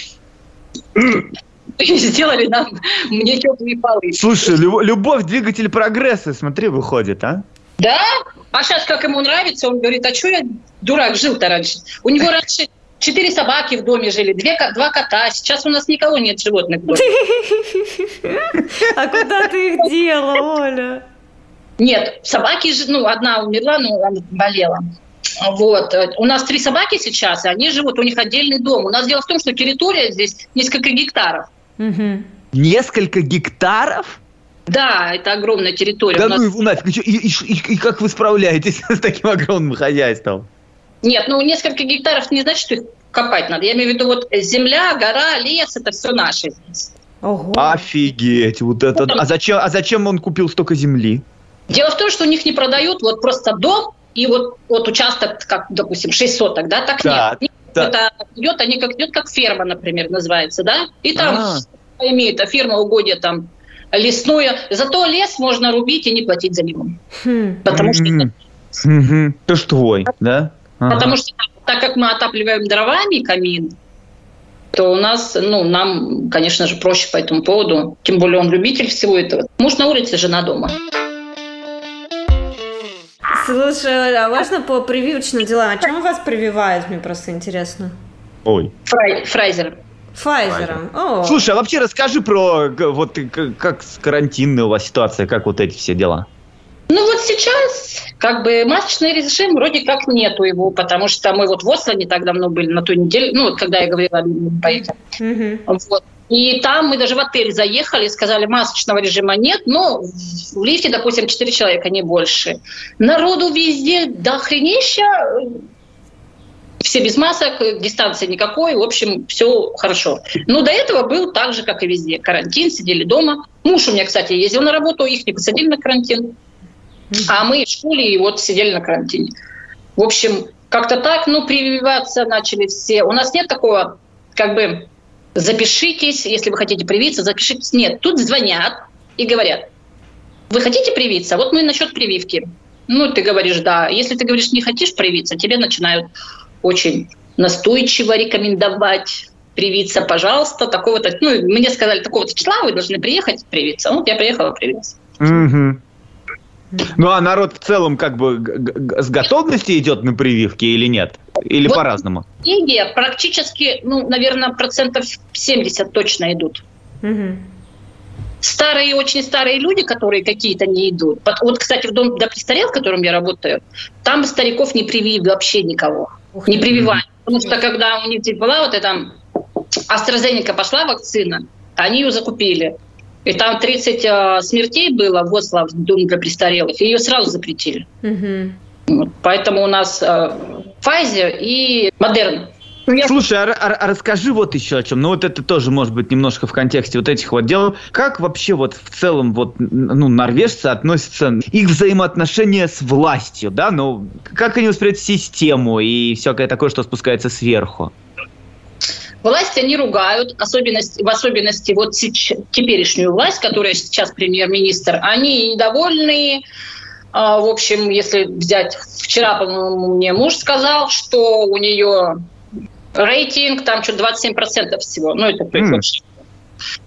Speaker 3: Сделали нам мне теплые полы.
Speaker 1: Слушай, любовь двигатель прогресса, смотри, выходит, а?
Speaker 3: Да? А сейчас, как ему нравится, он говорит, а что я дурак жил-то раньше? У него раньше четыре собаки в доме жили, две, два кота. Сейчас у нас никого нет животных в доме.
Speaker 2: А куда ты их дела, Оля?
Speaker 3: Нет, собаки, ну, одна умерла, но она болела. Вот. У нас три собаки сейчас, и они живут, у них отдельный дом. У нас дело в том, что территория здесь несколько гектаров.
Speaker 1: Несколько гектаров?
Speaker 3: Да, это огромная территория.
Speaker 1: Да ну и нафиг, и, и, и, и как вы справляетесь с таким огромным хозяйством?
Speaker 3: Нет, ну несколько гектаров не значит, что их копать надо. Я имею в виду вот земля, гора, лес, это все наше здесь.
Speaker 1: Ого. Офигеть, вот это. А зачем, а зачем он купил столько земли?
Speaker 3: Дело в том, что у них не продают вот просто дом и вот, вот участок, как, допустим, 6 соток, да, так да, нет. Да. Это идет, они как идет как ферма, например, называется, да, и там а. имеет, а ферма угодья там лесное. Зато лес можно рубить и не платить за него. Хм. Потому что...
Speaker 1: Угу. То ж твой, да?
Speaker 3: Ага. Потому что так как мы отапливаем дровами камин, то у нас, ну, нам, конечно же, проще по этому поводу. Тем более он любитель всего этого. Муж на улице, жена дома.
Speaker 2: Слушай, а важно по прививочным делам? О чем вас прививают? Мне просто интересно.
Speaker 1: Ой.
Speaker 3: Фрай, фрайзер.
Speaker 2: Файзером. О.
Speaker 1: Слушай, а вообще расскажи про вот как с карантинной у вас ситуация, как вот эти все дела.
Speaker 3: Ну вот сейчас как бы масочный режим вроде как нету его, потому что мы вот в Осло не так давно были на той неделе, ну вот когда я говорила, поедем. Mm-hmm. Вот. И там мы даже в отель заехали, сказали, масочного режима нет, но в лифте, допустим, 4 человека, не больше. Народу везде до хренища, все без масок, дистанции никакой, в общем, все хорошо. Но до этого был так же, как и везде. Карантин, сидели дома. Муж у меня, кстати, ездил на работу, их не посадили на карантин. А мы в школе и вот сидели на карантине. В общем, как-то так, ну, прививаться начали все. У нас нет такого, как бы, запишитесь, если вы хотите привиться, запишитесь. Нет, тут звонят и говорят, вы хотите привиться? Вот мы насчет прививки. Ну, ты говоришь, да. Если ты говоришь, не хочешь привиться, тебе начинают очень настойчиво рекомендовать привиться, пожалуйста, такого-то, ну, мне сказали, такого-то числа вы должны приехать привиться. Вот я приехала привиться.
Speaker 1: Угу. Ну, а народ в целом как бы с готовностью идет на прививки или нет? Или вот по-разному?
Speaker 3: Индия практически, ну, наверное, процентов 70 точно идут. Угу. Старые, очень старые люди, которые какие-то не идут. Вот, кстати, в дом для престарелых, в котором я работаю, там стариков не привили вообще никого. Ух не прививали. Потому что когда у них была вот эта AstraZeneca пошла вакцина, они ее закупили. И там 30 э, смертей было в Осло, в Доме для престарелых, и ее сразу запретили. Угу. Вот, поэтому у нас э, Pfizer и Moderna.
Speaker 1: Ну, Слушай, а, а, а расскажи вот еще о чем. Ну вот это тоже может быть немножко в контексте вот этих вот дел. Как вообще вот в целом вот ну норвежцы относятся их взаимоотношения с властью, да? Ну как они воспринимают систему и всякое такое, что спускается сверху?
Speaker 3: Власть они ругают, особенность, в особенности вот сейчас, теперешнюю власть, которая сейчас премьер-министр, они недовольны. А, в общем, если взять, вчера, по-моему, мне муж сказал, что у нее рейтинг там что-то 27% всего. Ну, это mm. вообще.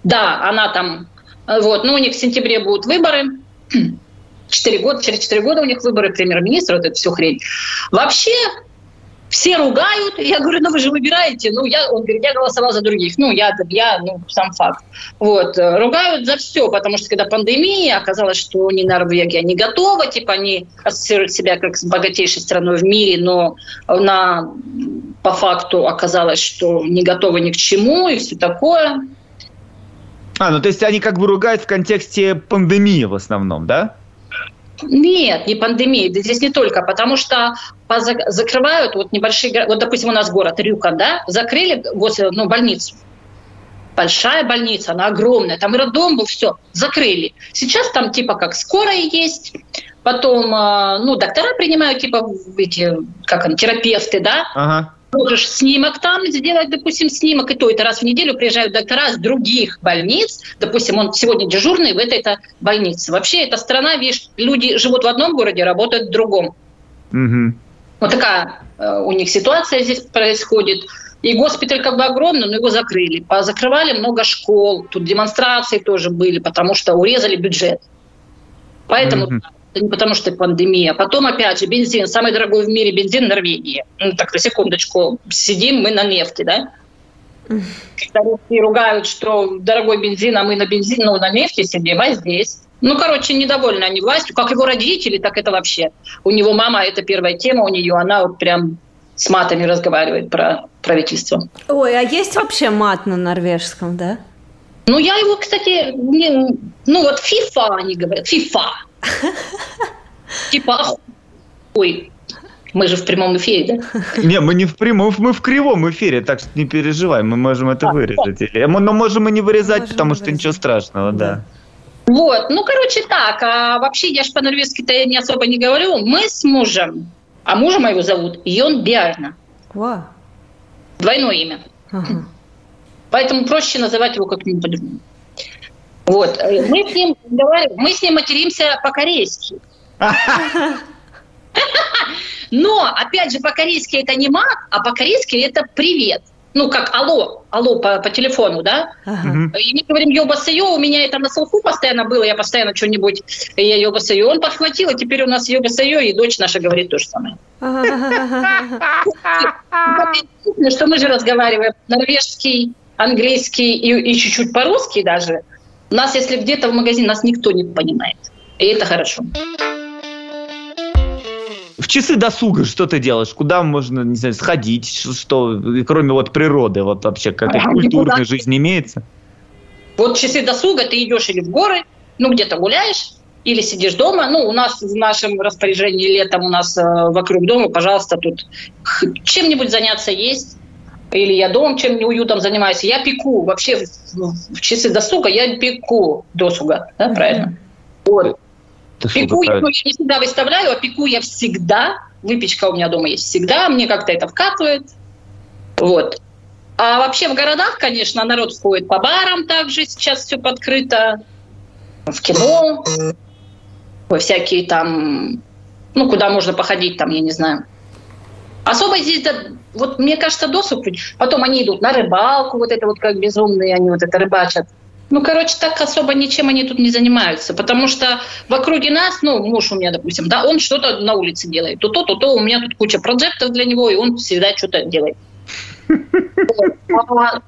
Speaker 3: Да, она там, вот, ну, у них в сентябре будут выборы, 4 года, через 4 года у них выборы премьер-министра, вот это все хрень. Вообще, все ругают, я говорю, ну вы же выбираете, ну я, он говорит, я голосовал за других, ну я, я, ну сам факт. Вот, ругают за все, потому что когда пандемия, оказалось, что не Норвегия не готова, типа они ассоциируют себя как с богатейшей страной в мире, но на, по факту оказалось, что не готовы ни к чему и все такое.
Speaker 1: А, ну то есть они как бы ругают в контексте пандемии в основном, да?
Speaker 3: Нет, не пандемии. Здесь не только, потому что закрывают вот небольшие, вот допустим у нас город Рюка, да, закрыли возле, ну, больницу. Большая больница, она огромная, там роддом был, все, закрыли. Сейчас там типа как скорая есть, потом, а, ну, доктора принимают, типа, эти, как они, терапевты, да, ага можешь снимок там сделать, допустим, снимок, и то это раз в неделю приезжают доктора с других больниц, допустим, он сегодня дежурный в этой-то больнице. Вообще эта страна, видишь, люди живут в одном городе, работают в другом. Угу. Вот такая э, у них ситуация здесь происходит. И госпиталь как бы огромный, но его закрыли. Закрывали много школ, тут демонстрации тоже были, потому что урезали бюджет. Поэтому mm-hmm. Не потому, что пандемия. Потом, опять же, бензин. Самый дорогой в мире бензин в Норвегии. Ну, так, на секундочку. Сидим мы на нефти, да? Когда русские ругают, что дорогой бензин, а мы на бензин, ну, на нефти сидим, а здесь. Ну, короче, недовольны они властью, как его родители, так это вообще. У него мама, это первая тема у нее, она вот прям с матами разговаривает про правительство.
Speaker 2: Ой, а есть вообще мат на норвежском, да?
Speaker 3: Ну, я его, кстати, не, ну вот FIFA они говорят, FIFA. Типа, ой, мы же в прямом эфире,
Speaker 1: да? Не, мы не в прямом, мы в кривом эфире, так что не переживай, мы можем это а, вырезать. Или, но можем и не вырезать, потому что ничего страшного, да.
Speaker 3: да. Вот, ну, короче, так, а вообще я же по-норвежски-то не особо не говорю. Мы с мужем, а мужа моего зовут Йон Биарна. Wow. Двойное имя. Ага. Поэтому проще называть его как-нибудь по-другому. Вот. Э, мы с ним мы с ним материмся по-корейски. Но, опять же, по-корейски это не мат, а по-корейски это привет. Ну, как алло, алло по, по телефону, да? Ага. И мы говорим ёба у меня это на слуху постоянно было, я постоянно что-нибудь, я ёба Он подхватил, и теперь у нас ёба и дочь наша говорит то же самое. Что мы же разговариваем норвежский, английский и, и чуть-чуть по-русски даже. Нас, если где-то в магазине, нас никто не понимает. И это хорошо.
Speaker 1: В часы досуга что ты делаешь? Куда можно, не знаю, сходить? Что, кроме вот природы, вот вообще какая-то а, культурная жизнь имеется?
Speaker 3: Вот часы досуга ты идешь или в горы, ну где-то гуляешь, или сидишь дома. Ну, у нас в нашем распоряжении летом у нас э, вокруг дома, пожалуйста, тут чем-нибудь заняться есть или я дома чем неуютом занимаюсь, я пеку. Вообще в, в часы досуга я пеку досуга, да, правильно? Вот. Пеку я, ну, я не всегда выставляю, а пеку я всегда. Выпечка у меня дома есть всегда, мне как-то это вкатывает. Вот. А вообще в городах, конечно, народ ходит по барам также, сейчас все подкрыто, в кино, во всякие там, ну, куда можно походить, там, я не знаю. Особо здесь вот мне кажется, досуг. Потом они идут на рыбалку, вот это вот как безумные, они вот это рыбачат. Ну, короче, так особо ничем они тут не занимаются, потому что в округе нас, ну, муж у меня, допустим, да, он что-то на улице делает. То то, то, то, у меня тут куча проектов для него, и он всегда что-то делает.
Speaker 1: А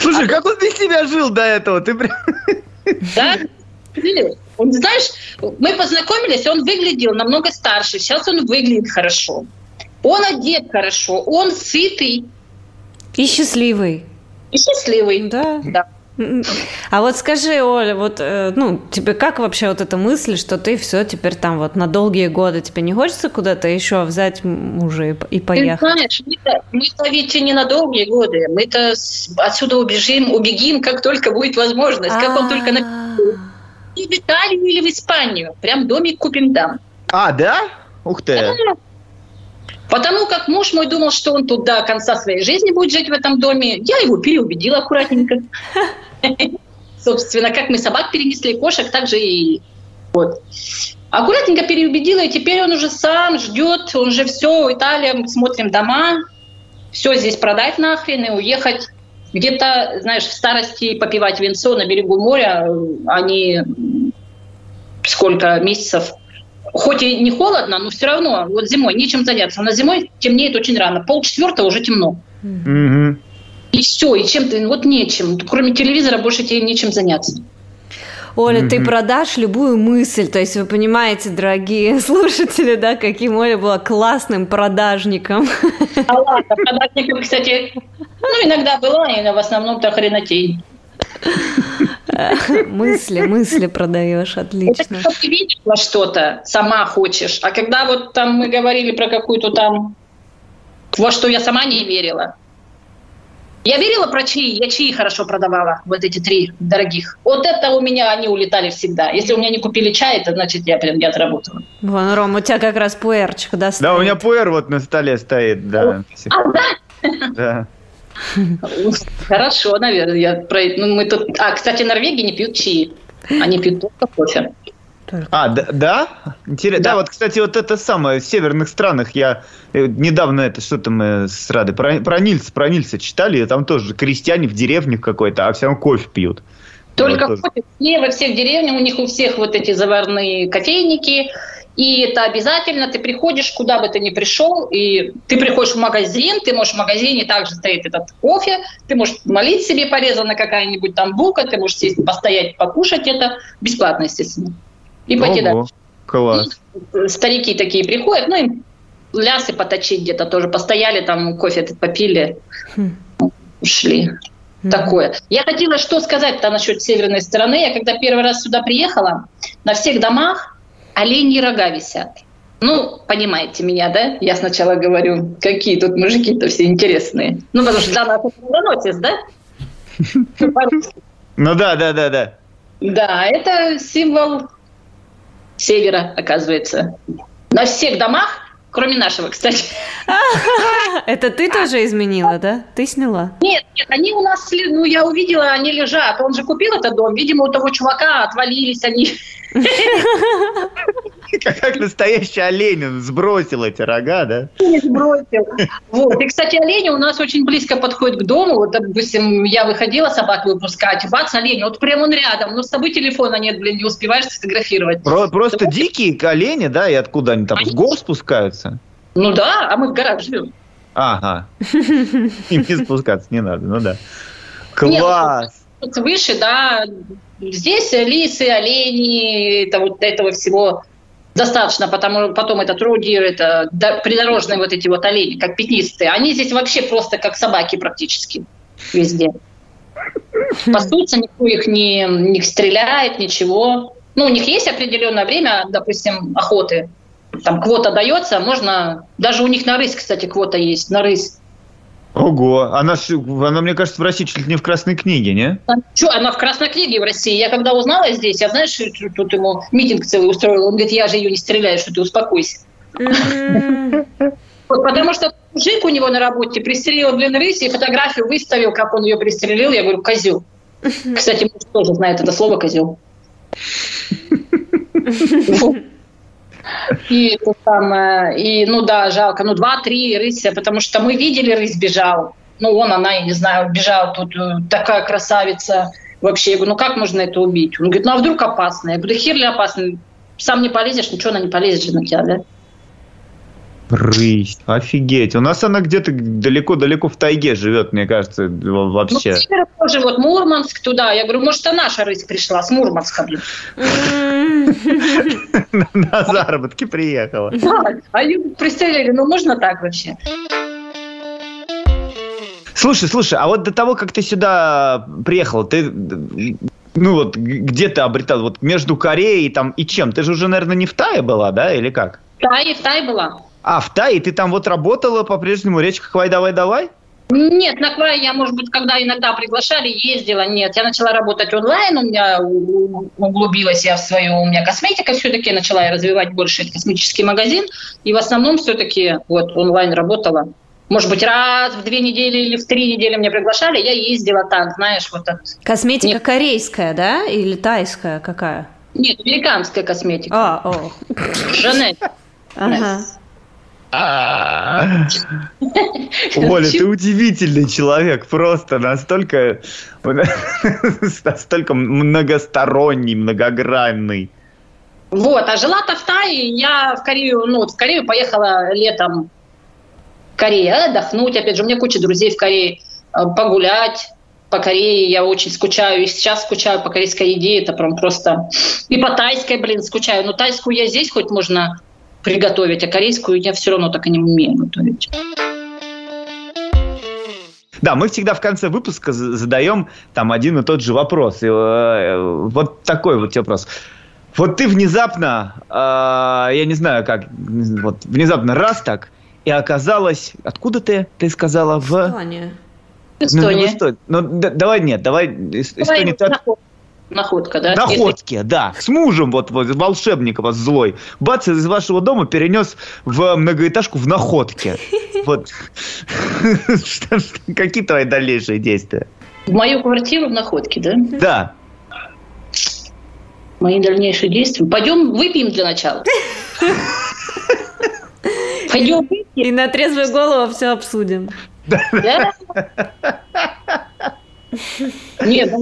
Speaker 1: Слушай, как он без тебя жил до этого? Ты прям...
Speaker 3: Да? Он, знаешь, мы познакомились, он выглядел намного старше, сейчас он выглядит хорошо. Он одет хорошо, он сытый.
Speaker 2: И счастливый.
Speaker 3: И счастливый. Да. да.
Speaker 2: А вот скажи, Оля, вот, э, ну, тебе как вообще вот эта мысль, что ты все теперь там вот на долгие годы, тебе не хочется куда-то еще взять мужа и, поехать? Ты
Speaker 3: знаешь, мы-то, мы-то ведь не на долгие годы, мы-то отсюда убежим, убегим, как только будет возможность, как он только напишет. И в Италию или в Испанию, прям домик купим там.
Speaker 1: А, да? Ух ты!
Speaker 3: Потому как муж мой думал, что он тут до конца своей жизни будет жить в этом доме. Я его переубедила аккуратненько. Собственно, как мы собак перенесли, кошек, так же и вот. Аккуратненько переубедила, и теперь он уже сам ждет, он же все, Италия, смотрим дома, все здесь продать нахрен и уехать где-то, знаешь, в старости попивать венцо на берегу моря, а не сколько месяцев хоть и не холодно, но все равно вот зимой нечем заняться. На зимой темнеет очень рано. Пол четвертого уже темно. Mm-hmm. И все, и чем ты, вот нечем. Кроме телевизора больше тебе нечем заняться.
Speaker 2: Оля, mm-hmm. ты продашь любую мысль, то есть вы понимаете, дорогие слушатели, да, каким Оля была классным продажником.
Speaker 3: А ладно, продажником, кстати, ну, иногда была, и в основном-то хренотей.
Speaker 2: Мысли, мысли продаешь, отлично.
Speaker 3: Это ты видела что-то, сама хочешь. А когда вот там мы говорили про какую-то там, во что я сама не верила. Я верила про чаи, я чаи хорошо продавала, вот эти три дорогих. Вот это у меня, они улетали всегда. Если у меня не купили чай, это значит, я прям не отработала.
Speaker 2: Вон, Ром, у тебя как раз пуэрчик, да,
Speaker 1: стоит? Да, у меня пуэр вот на столе стоит, да. А, да?
Speaker 3: Да. Хорошо, наверное. Я про... ну, мы тут... А, кстати, Норвегии не пьют чаи. Они пьют только кофе.
Speaker 1: А, да? да? Интересно. Да. да, вот, кстати, вот это самое, в северных странах я э, недавно это, что-то мы с Радой, про, про Нильса, про Нильса читали, там тоже крестьяне в деревнях какой-то, а все равно кофе пьют.
Speaker 3: Только вот кофе. Не во всех деревнях, у них у всех вот эти заварные кофейники, и это обязательно, ты приходишь, куда бы ты ни пришел, и ты приходишь в магазин, ты можешь в магазине также стоит этот кофе, ты можешь молить себе порезана какая-нибудь там булка, ты можешь сесть, постоять, покушать это, бесплатно, естественно. И покидать.
Speaker 1: Класс.
Speaker 3: И старики такие приходят, ну, им лясы поточить где-то тоже, постояли там, кофе этот попили, хм. ушли. Mm-hmm. Такое. Я хотела что сказать-то насчет северной стороны. Я когда первый раз сюда приехала, на всех домах оленьи рога висят. Ну, понимаете меня, да? Я сначала говорю, какие тут мужики-то все интересные. Ну, потому что да, заносец, да?
Speaker 1: Ну да, да, да, да.
Speaker 3: Да, это символ севера, оказывается. На всех домах, кроме нашего, кстати.
Speaker 2: Это ты тоже изменила, да? Ты сняла?
Speaker 3: Нет, нет, они у нас, ну, я увидела, они лежат. Он же купил этот дом, видимо, у того чувака отвалились они.
Speaker 1: Как настоящий олень, он сбросил эти рога, да?
Speaker 3: Не сбросил. Вот. И, кстати, олени у нас очень близко подходят к дому. Вот, допустим, я выходила собак выпускать, бац, олень, вот прямо он рядом, но с собой телефона нет, блин, не успеваешь сфотографировать.
Speaker 1: Про- просто вот. дикие олени, да, и откуда они там, они... с гор спускаются?
Speaker 3: Ну да, а мы в горах живем.
Speaker 1: Ага. Им не спускаться не надо, ну да. Класс!
Speaker 3: Нет, выше, да, Здесь лисы, олени, это вот этого всего достаточно, потому потом это трудир, это придорожные вот эти вот олени, как пятнистые. Они здесь вообще просто как собаки практически везде. Пасутся, никто их не, не стреляет, ничего. Ну, у них есть определенное время, допустим, охоты. Там квота дается, можно... Даже у них на рысь, кстати, квота есть, на рысь.
Speaker 1: Ого, она, она, мне кажется, в России чуть ли не в Красной книге, не?
Speaker 3: Что, она в Красной книге в России. Я когда узнала здесь, я, знаешь, тут ему митинг целый устроил. Он говорит, я же ее не стреляю, что ты успокойся. Потому что мужик у него на работе пристрелил, блин, рысь и фотографию выставил, как он ее пристрелил. Я говорю, козел. Кстати, муж тоже знает это слово козел. И, это самое, и, ну да, жалко, ну два-три рыся, потому что мы видели, рысь бежал. Ну он, она, я не знаю, бежал, тут э, такая красавица. Вообще, я говорю, ну как можно это убить? Он говорит, ну а вдруг опасно? Я говорю, хер ли опасно? Сам не полезешь, ничего она не полезет же на тебя, да?
Speaker 1: Рысь, офигеть. У нас она где-то далеко-далеко в тайге живет, мне кажется, вообще. Ну,
Speaker 3: тоже вот Мурманск туда. Я говорю, может, а наша рысь пришла с Мурманска.
Speaker 1: На заработки приехала.
Speaker 3: А ее пристрелили. Ну, можно так вообще?
Speaker 1: Слушай, слушай, а вот до того, как ты сюда приехал, ты ну вот где ты обретал? Вот между Кореей там и чем? Ты же уже, наверное, не в Тае была, да, или как?
Speaker 3: В Тае, в Тае была.
Speaker 1: А, в Тае? Ты там вот работала по-прежнему речка Хвай давай давай?
Speaker 3: Нет, на Квай я, может быть, когда иногда приглашали, ездила. Нет, я начала работать онлайн, у меня углубилась я в свою, у меня косметика все-таки, начала я развивать больше косметический магазин. И в основном все-таки вот онлайн работала. Может быть, раз в две недели или в три недели меня приглашали, я ездила так, знаешь, вот от...
Speaker 2: Косметика Нет. корейская, да? Или тайская какая?
Speaker 3: Нет, американская косметика.
Speaker 2: А, о.
Speaker 3: Жанель.
Speaker 2: Ага.
Speaker 1: Оля, ты удивительный человек, просто настолько, настолько многосторонний, многогранный.
Speaker 3: Вот, а жила-то в Тае, я в Корею, ну, в Корею поехала летом. В Корее отдохнуть, опять же, у меня куча друзей в Корее, э, погулять, по Корее я очень скучаю, и сейчас скучаю по корейской еде, это прям просто... И по тайской, блин, скучаю. Но тайскую я здесь хоть можно приготовить, а корейскую я все равно так и не умею готовить.
Speaker 1: Да, мы всегда в конце выпуска задаем там один и тот же вопрос. И, э, вот такой вот вопрос. Вот ты внезапно, э, я не знаю как, вот внезапно раз так, и оказалось, откуда ты, ты сказала, в...
Speaker 2: Эстония.
Speaker 1: Эстония. Ну, ну, ну да, давай нет, давай,
Speaker 3: Эстония. Давай, Находка, да?
Speaker 1: Находки, Если... да. С мужем вот, вот волшебник вас злой. Бац, из вашего дома перенес в многоэтажку в Находке. Вот. Какие твои дальнейшие действия?
Speaker 3: В мою квартиру в Находке, да?
Speaker 1: Да.
Speaker 3: Мои дальнейшие действия. Пойдем выпьем для начала.
Speaker 2: Пойдем выпьем. И на трезвую голову все обсудим. Да?
Speaker 3: Нет,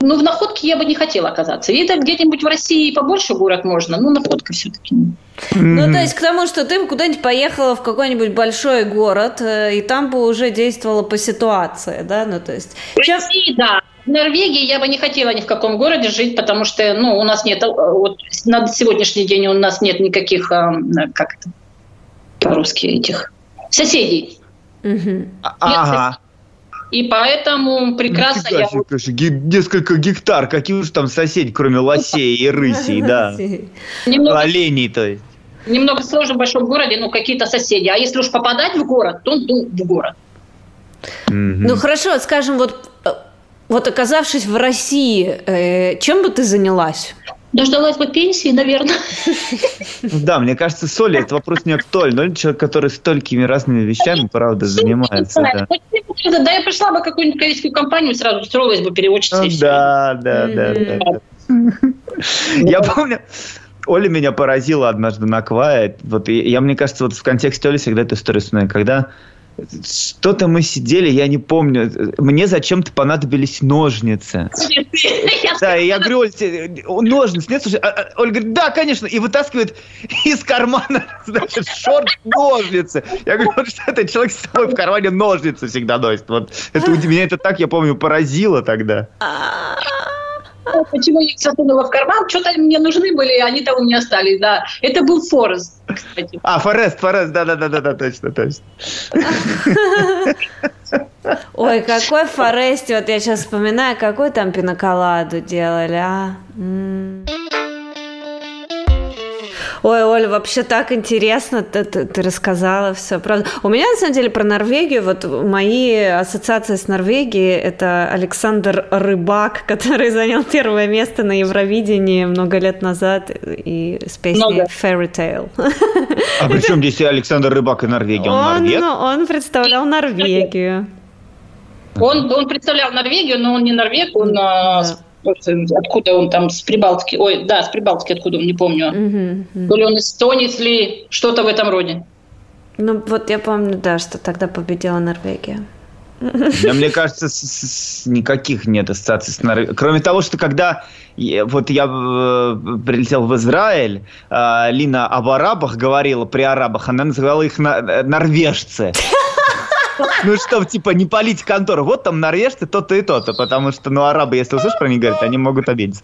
Speaker 3: ну, в находке я бы не хотела оказаться. И это где-нибудь в России побольше город можно, но находка все-таки.
Speaker 2: Ну, то есть к тому, что ты куда-нибудь поехала в какой-нибудь большой город, э, и там бы уже действовала по ситуации, да? Ну, то есть...
Speaker 3: В России, да. В Норвегии я бы не хотела ни в каком городе жить, потому что, ну, у нас нет, э, вот на сегодняшний день у нас нет никаких, э, как это по-русски, этих соседей.
Speaker 2: Угу.
Speaker 1: Ага.
Speaker 3: И поэтому прекрасно
Speaker 1: ну, я... Конечно, несколько гектар, какие уж там соседи, кроме лосей и рысей, да. Немного... Оленей, то есть.
Speaker 3: Немного сложно в большом городе, но какие-то соседи. А если уж попадать в город, то ну, в город.
Speaker 2: Ну хорошо, скажем, вот, э, вот оказавшись в России, э, чем бы ты занялась?
Speaker 3: Дождалась бы пенсии, наверное.
Speaker 1: Да, мне кажется, Соли это вопрос не актуальный. Но человек, который столькими разными вещами, правда, занимается. Да,
Speaker 3: да я пришла бы какую-нибудь корейскую компанию, сразу устроилась бы переводчицей.
Speaker 1: Да, да, да, да. Я помню, Оля меня поразила однажды на Квае. Вот я, мне кажется, вот в контексте Оли всегда эту историю вспоминаю. Когда что-то мы сидели, я не помню. Мне зачем-то понадобились ножницы. Да, и я говорю, Оль, ножницы нет? Слушай, а, а, Оля говорит, да, конечно. И вытаскивает из кармана, значит, шорт ножницы. Я говорю, вот что это человек с собой в кармане ножницы всегда носит. Вот это меня это так, я помню, поразило тогда.
Speaker 3: Почему я их засунула в карман? Что-то мне нужны были, они там у меня остались, да. Это был Форест,
Speaker 1: кстати. А, Форест, Форест, да-да-да, точно, точно.
Speaker 2: Ой, какой Форест, вот я сейчас вспоминаю, какой там пиноколаду делали, а? Ой, Оля, вообще так интересно, ты, ты, ты рассказала все, правда. У меня, на самом деле, про Норвегию, вот мои ассоциации с Норвегией, это Александр Рыбак, который занял первое место на Евровидении много лет назад и с песней много. Fairy Tale.
Speaker 1: А при чем здесь Александр Рыбак и Норвегия? Он, он,
Speaker 2: ну, он представлял Норвегию.
Speaker 3: Он, он представлял Норвегию, но он не норвег, он а, да откуда он там, с Прибалтики, ой, да, с Прибалтики, откуда он, не помню.
Speaker 2: Угу,
Speaker 3: То ли он эстонец, ли что-то в этом роде.
Speaker 2: Ну, вот я помню, да, что тогда победила Норвегия.
Speaker 1: Да, мне кажется, с, с, никаких нет ассоциаций с Норвегией. Кроме того, что когда вот я э, прилетел в Израиль, э, Лина об арабах говорила при арабах, она называла их на, норвежцы. Ну, чтобы, типа, не полить контору. Вот там норвежцы то-то и то-то, потому что, ну, арабы, если услышишь про них говорят, они могут обидеться.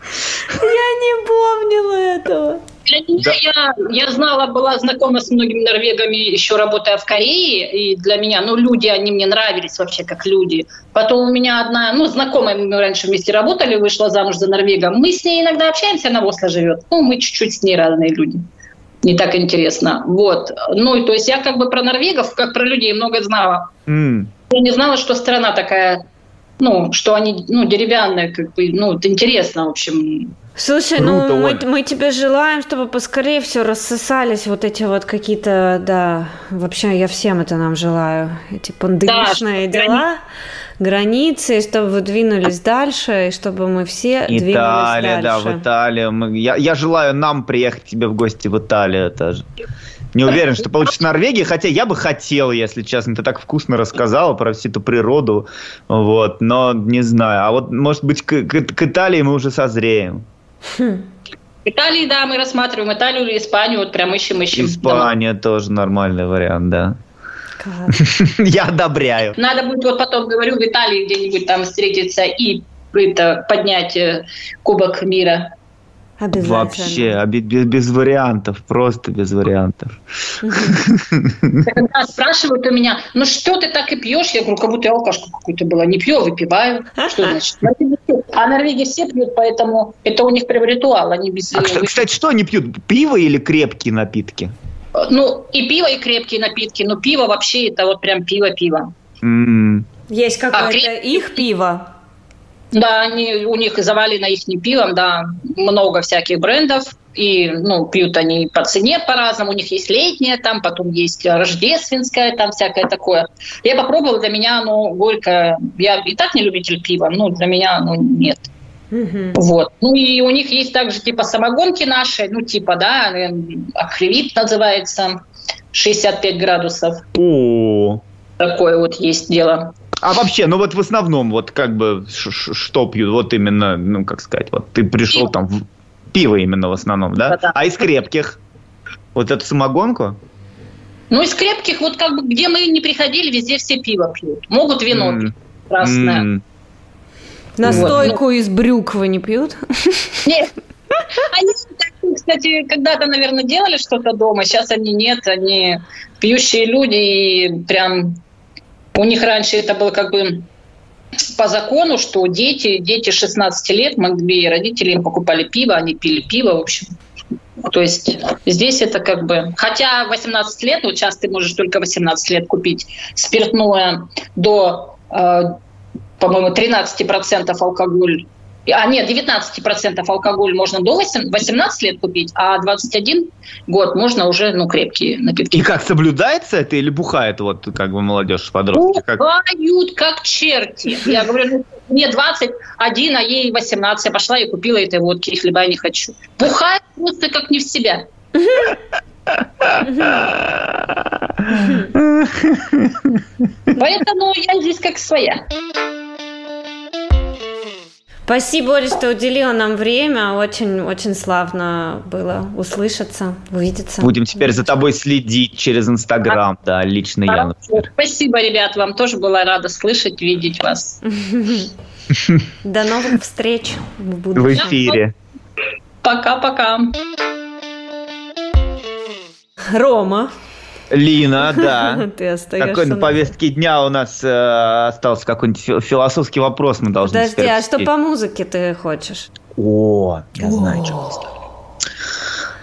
Speaker 2: Я не помнила этого.
Speaker 3: Для меня да. я, я знала, была знакома с многими норвегами, еще работая в Корее, и для меня, ну, люди, они мне нравились вообще как люди. Потом у меня одна, ну, знакомая, мы раньше вместе работали, вышла замуж за Норвега. Мы с ней иногда общаемся, она в Осло живет. Ну, мы чуть-чуть с ней разные люди. Не так интересно. Вот. Ну, и то есть я как бы про норвегов, как про людей много знала. Mm. Я не знала, что страна такая ну, что они, ну, деревянные, как бы, ну, это интересно, в общем.
Speaker 2: Слушай, ну, Круто, ну мы, мы тебе желаем, чтобы поскорее все рассосались вот эти вот какие-то, да, вообще я всем это нам желаю, эти пандемичные да, дела, границы, чтобы вы двинулись дальше, и чтобы мы все Италия, двинулись дальше. Италия,
Speaker 1: да, в Италию. Мы, я, я желаю нам приехать к тебе в гости в Италию тоже. Не уверен, что получится Норвегия, хотя я бы хотел, если честно. Ты так вкусно рассказала про всю эту природу, вот, но не знаю. А вот, может быть, к, к, к Италии мы уже созреем.
Speaker 3: Хм. Италии, да, мы рассматриваем Италию или Испанию, вот прям ищем, ищем.
Speaker 1: Испания дома. тоже нормальный вариант, да. Я одобряю.
Speaker 3: Надо будет, вот потом, говорю, в Италии где-нибудь там встретиться и это, поднять э, Кубок мира.
Speaker 1: Вообще, без, без вариантов, просто без вариантов.
Speaker 3: Когда спрашивают у меня, ну что ты так и пьешь? Я говорю, как будто я алкашка какой-то была. Не пью, выпиваю. Что значит? А Норвегии все пьют, поэтому это у них прям ритуал. Они без...
Speaker 1: А, кстати, что они пьют? Пиво или крепкие напитки?
Speaker 3: Ну, и пиво, и крепкие напитки. Но пиво вообще это вот прям пиво-пиво.
Speaker 2: Есть а какое-то их пиво?
Speaker 3: Да, они, у них завалено их не пивом, да, много всяких брендов, и ну, пьют они по цене по-разному. У них есть летнее, там, потом есть рождественское, там всякое такое. Я попробовала, для меня оно горькое. Я и так не любитель пива, но для меня оно нет. Угу. Вот. Ну и у них есть также типа самогонки наши, ну типа, да, акривит называется, 65 градусов. О. Такое вот есть дело.
Speaker 1: А вообще, ну вот в основном, вот как бы, что пьют, вот именно, ну как сказать, вот ты пришел там, в... пиво именно в основном, да? да? А из крепких? Вот эту самогонку?
Speaker 3: Ну, из крепких, вот как бы, где мы не приходили, везде все пиво пьют. Могут вино mm. пить красное. Mm.
Speaker 2: Настойку вот. из брюквы не пьют?
Speaker 3: Нет. Они, кстати, когда-то, наверное, делали что-то дома, сейчас они нет, они пьющие люди и прям у них раньше это было как бы по закону, что дети, дети 16 лет могли, родители им покупали пиво, они пили пиво, в общем. То есть здесь это как бы... Хотя 18 лет, вот сейчас ты можешь только 18 лет купить спиртное до, э, по-моему, 13% алкоголь а нет, 19% алкоголь можно до 18 лет купить, а 21 год можно уже, ну, крепкие напитки.
Speaker 1: И как, соблюдается это или бухает вот как бы молодежь, подростки?
Speaker 3: Бухают как черти. Я говорю, ну, мне 21, а ей 18. Я пошла и купила этой водки, и хлеба я не хочу. Бухает просто как не в себя. Поэтому я здесь как своя.
Speaker 2: Спасибо, Оля, что уделила нам время. Очень-очень славно было услышаться, увидеться.
Speaker 1: Будем теперь за тобой следить через Инстаграм, да, лично я, например.
Speaker 3: Спасибо, ребят, вам тоже была рада слышать, видеть вас.
Speaker 2: До новых встреч
Speaker 1: в эфире.
Speaker 3: Пока-пока.
Speaker 2: Рома,
Speaker 1: Лина, да. Ты остаешься. Какой на повестке дня у нас э, остался какой-нибудь философский вопрос мы должны
Speaker 2: Подожди, а что по музыке ты хочешь?
Speaker 1: О, я знаю, что поставлю.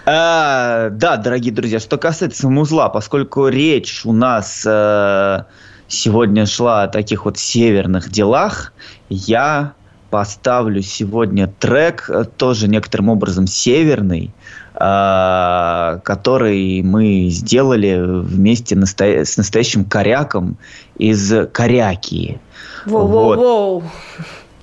Speaker 1: А, да, дорогие друзья, что касается музла, поскольку речь у нас э, сегодня шла о таких вот северных делах, я поставлю сегодня трек, э, тоже некоторым образом северный, который мы сделали вместе насто... с настоящим коряком из Коряки.
Speaker 2: Воу-воу-воу. Вот.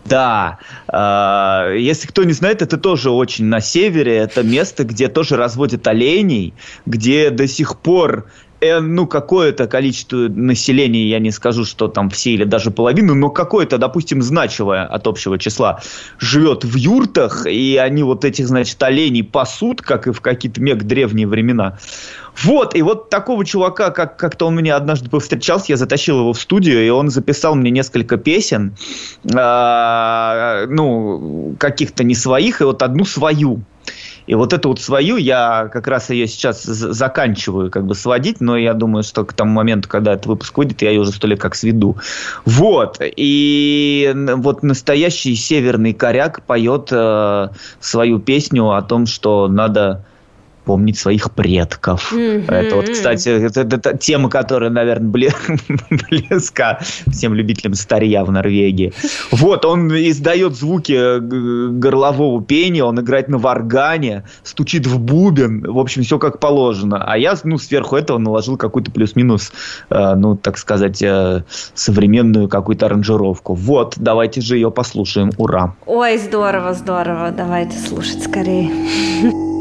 Speaker 1: Да, а, если кто не знает, это тоже очень на севере. Это место, где тоже разводят оленей, где до сих пор Э, ну, какое-то количество населения, я не скажу, что там все или даже половину, но какое-то, допустим, значимое от общего числа живет в юртах, и они вот этих, значит, оленей пасут, как и в какие-то мег древние времена. Вот, и вот такого чувака, как, как-то он меня однажды повстречался, я затащил его в студию, и он записал мне несколько песен, э, ну, каких-то не своих, и вот одну свою. И вот эту вот свою, я как раз ее сейчас заканчиваю как бы сводить, но я думаю, что к тому моменту, когда этот выпуск выйдет, я ее уже сто лет как сведу. Вот. И вот настоящий северный коряк поет э, свою песню о том, что надо помнить своих предков. Mm-hmm. Это вот, кстати, это, это, это тема, которая, наверное, близка всем любителям старья в Норвегии. Вот, он издает звуки горлового пения, он играет на варгане, стучит в бубен, в общем, все как положено. А я, ну, сверху этого наложил какой-то плюс-минус, э, ну, так сказать, э, современную какую-то аранжировку. Вот, давайте же ее послушаем. Ура!
Speaker 4: Ой, здорово, здорово. Давайте слушать скорее.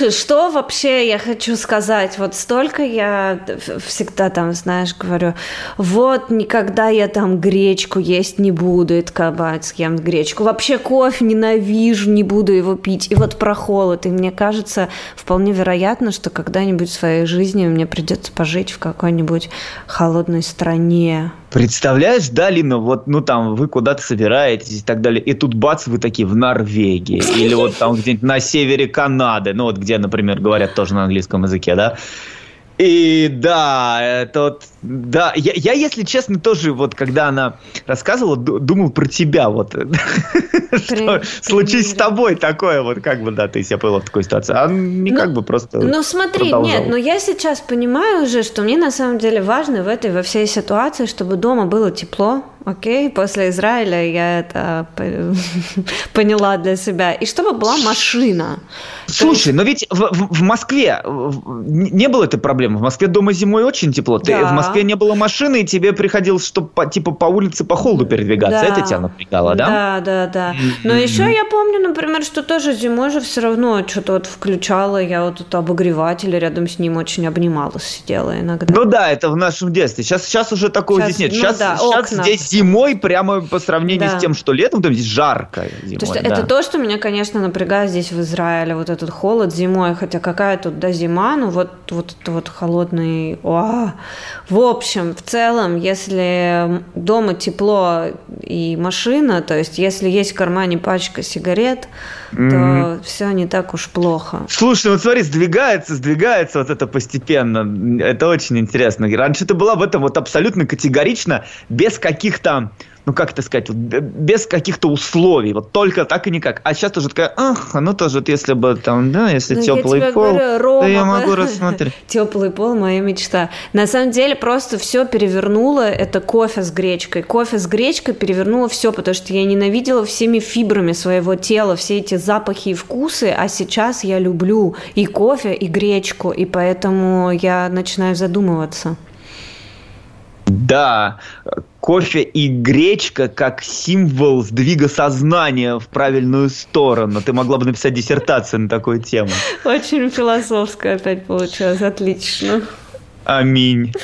Speaker 2: Слушай, что вообще я хочу сказать? Вот столько я всегда там, знаешь, говорю, вот никогда я там гречку есть не буду, это кабать съем гречку. Вообще кофе ненавижу, не буду его пить. И вот про холод. И мне кажется, вполне вероятно, что когда-нибудь в своей жизни мне придется пожить в какой-нибудь холодной стране.
Speaker 1: Представляешь, да, Лина, вот, ну там, вы куда-то собираетесь и так далее, и тут бац, вы такие в Норвегии, или вот там где-нибудь на севере Канады, ну вот где, например, говорят тоже на английском языке, да, и да, это да, я, я, если честно, тоже вот когда она рассказывала, думал про тебя, вот, что случись с тобой такое, вот как бы, да, ты себя повела в такой ситуации, а не ну, как бы просто
Speaker 2: Ну смотри, нет, но я сейчас понимаю уже, что мне на самом деле важно в этой, во всей ситуации, чтобы дома было тепло, окей, после Израиля я это поняла для себя, и чтобы была машина.
Speaker 1: Слушай, но ведь в, в, в Москве не было этой проблемы. В Москве дома зимой очень тепло. Ты. В Москве не было машины, и тебе приходилось, чтобы по, типа по улице по холоду передвигаться. Да. Это тебя напрягало, да?
Speaker 2: Да, да, да. Но mm-hmm. еще я помню, например, что тоже зимой же все равно что-то вот включала, я вот тут обогреватель рядом с ним очень обнималась, сидела иногда.
Speaker 1: Ну да, это в нашем детстве. Сейчас, сейчас уже такого сейчас, здесь нет. Сейчас, ну, да, сейчас здесь зимой прямо по сравнению да. с тем, что летом, там здесь жарко зимой.
Speaker 2: То есть да. это то, что меня, конечно, напрягает здесь в Израиле, вот этот холод зимой, хотя какая тут да зима, ну вот вот это вот холодный. О! В общем, в целом, если дома тепло и машина, то есть если есть в кармане пачка сигарет, mm-hmm. то все не так уж плохо.
Speaker 1: Слушай, вот смотри, сдвигается, сдвигается вот это постепенно. Это очень интересно. Раньше ты была в этом вот абсолютно категорично, без каких-то ну как это сказать, вот, без каких-то условий, вот только так и никак. А сейчас тоже такая, ах, ну тоже, вот если бы там, да, если ну, теплый пол, говорю, Рома, то я могу рассмотреть.
Speaker 2: Теплый пол, моя мечта. На самом деле просто все перевернуло, это кофе с гречкой. Кофе с гречкой перевернуло все, потому что я ненавидела всеми фибрами своего тела все эти запахи и вкусы, а сейчас я люблю и кофе, и гречку, и поэтому я начинаю задумываться.
Speaker 1: Да, кофе и гречка как символ сдвига сознания в правильную сторону. Ты могла бы написать диссертацию на такую тему.
Speaker 2: Очень философская опять получилось. Отлично.
Speaker 1: Аминь.